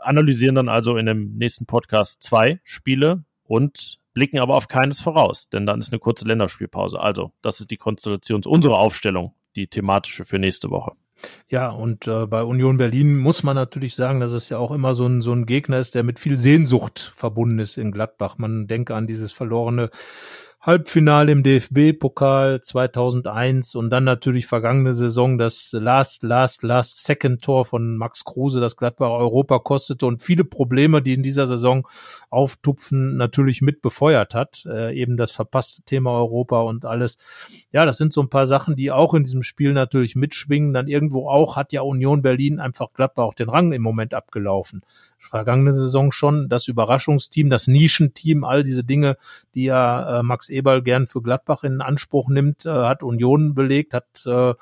analysieren dann also in dem nächsten Podcast zwei Spiele und blicken aber auf keines voraus, denn dann ist eine kurze Länderspielpause. Also, das ist die Konstellation unserer Aufstellung, die thematische für nächste Woche. Ja, und äh, bei Union Berlin muss man natürlich sagen, dass es ja auch immer so ein, so ein Gegner ist, der mit viel Sehnsucht verbunden ist in Gladbach. Man denke an dieses verlorene Halbfinale im DFB-Pokal 2001 und dann natürlich vergangene Saison das Last, Last, Last Second Tor von Max Kruse, das Gladbach Europa kostete und viele Probleme, die in dieser Saison auftupfen, natürlich mit befeuert hat. Äh, eben das verpasste Thema Europa und alles. Ja, das sind so ein paar Sachen, die auch in diesem Spiel natürlich mitschwingen. Dann irgendwo auch hat ja Union Berlin einfach Gladbach auch den Rang im Moment abgelaufen. Vergangene Saison schon das Überraschungsteam, das Nischenteam, all diese Dinge, die ja äh, Max Eberl gern für Gladbach in Anspruch nimmt, äh, hat Union belegt, hat äh,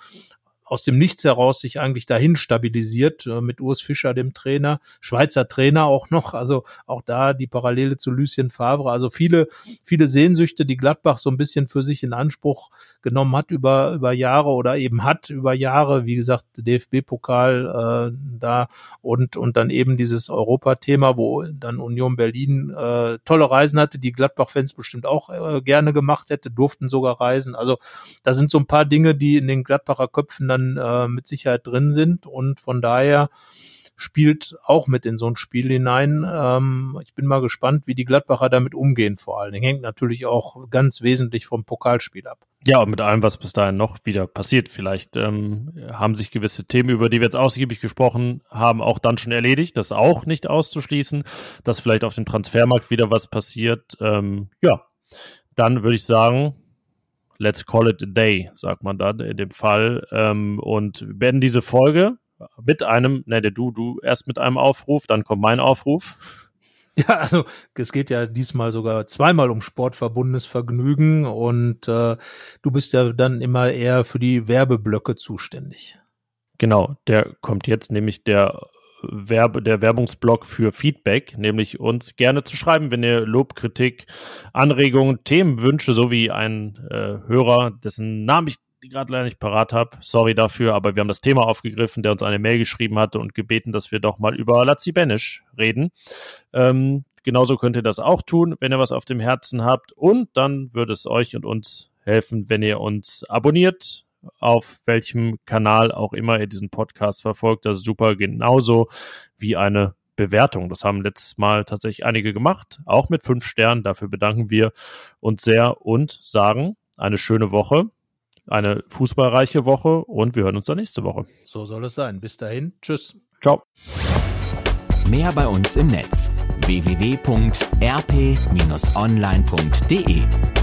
aus dem Nichts heraus sich eigentlich dahin stabilisiert, äh, mit Urs Fischer, dem Trainer, Schweizer Trainer auch noch, also auch da die Parallele zu Lucien Favre, also viele, viele Sehnsüchte, die Gladbach so ein bisschen für sich in Anspruch genommen hat über, über Jahre oder eben hat über Jahre, wie gesagt, DFB-Pokal äh, da und, und dann eben dieses Europa-Thema, wo dann Union Berlin äh, tolle Reisen hatte, die Gladbach-Fans bestimmt auch äh, gerne gemacht hätte, durften sogar reisen. Also da sind so ein paar Dinge, die in den Gladbacher Köpfen dann dann äh, mit Sicherheit drin sind und von daher spielt auch mit in so ein Spiel hinein. Ähm, ich bin mal gespannt, wie die Gladbacher damit umgehen vor allen Dingen. Hängt natürlich auch ganz wesentlich vom Pokalspiel ab. Ja, und mit allem, was bis dahin noch wieder passiert. Vielleicht ähm, haben sich gewisse Themen, über die wir jetzt ausgiebig gesprochen haben, auch dann schon erledigt. Das auch nicht auszuschließen, dass vielleicht auf dem Transfermarkt wieder was passiert. Ähm, ja, dann würde ich sagen, let's call it a day, sagt man dann in dem Fall. Ähm, und wir werden diese Folge mit einem, ne, der du, du erst mit einem Aufruf, dann kommt mein Aufruf. *laughs* Ja, also es geht ja diesmal sogar zweimal um sportverbundenes Vergnügen und äh, du bist ja dann immer eher für die Werbeblöcke zuständig. Genau, der kommt jetzt nämlich der Werbe, der Werbungsblock für Feedback, nämlich uns gerne zu schreiben, wenn ihr Lob, Kritik, Anregungen, Themenwünsche sowie ein äh, Hörer, dessen Namen ich gerade leider nicht parat habe, sorry dafür, aber wir haben das Thema aufgegriffen, der uns eine Mail geschrieben hatte und gebeten, dass wir doch mal über Lazzi Benisch reden. Ähm, genauso könnt ihr das auch tun, wenn ihr was auf dem Herzen habt und dann würde es euch und uns helfen, wenn ihr uns abonniert, auf welchem Kanal auch immer ihr diesen Podcast verfolgt. Das ist super, genauso wie eine Bewertung. Das haben letztes Mal tatsächlich einige gemacht, auch mit fünf Sternen. Dafür bedanken wir uns sehr und sagen eine schöne Woche, eine fußballreiche Woche und wir hören uns dann nächste Woche. So soll es sein. Bis dahin. Tschüss. Ciao. Mehr bei uns im Netz www.rp-online.de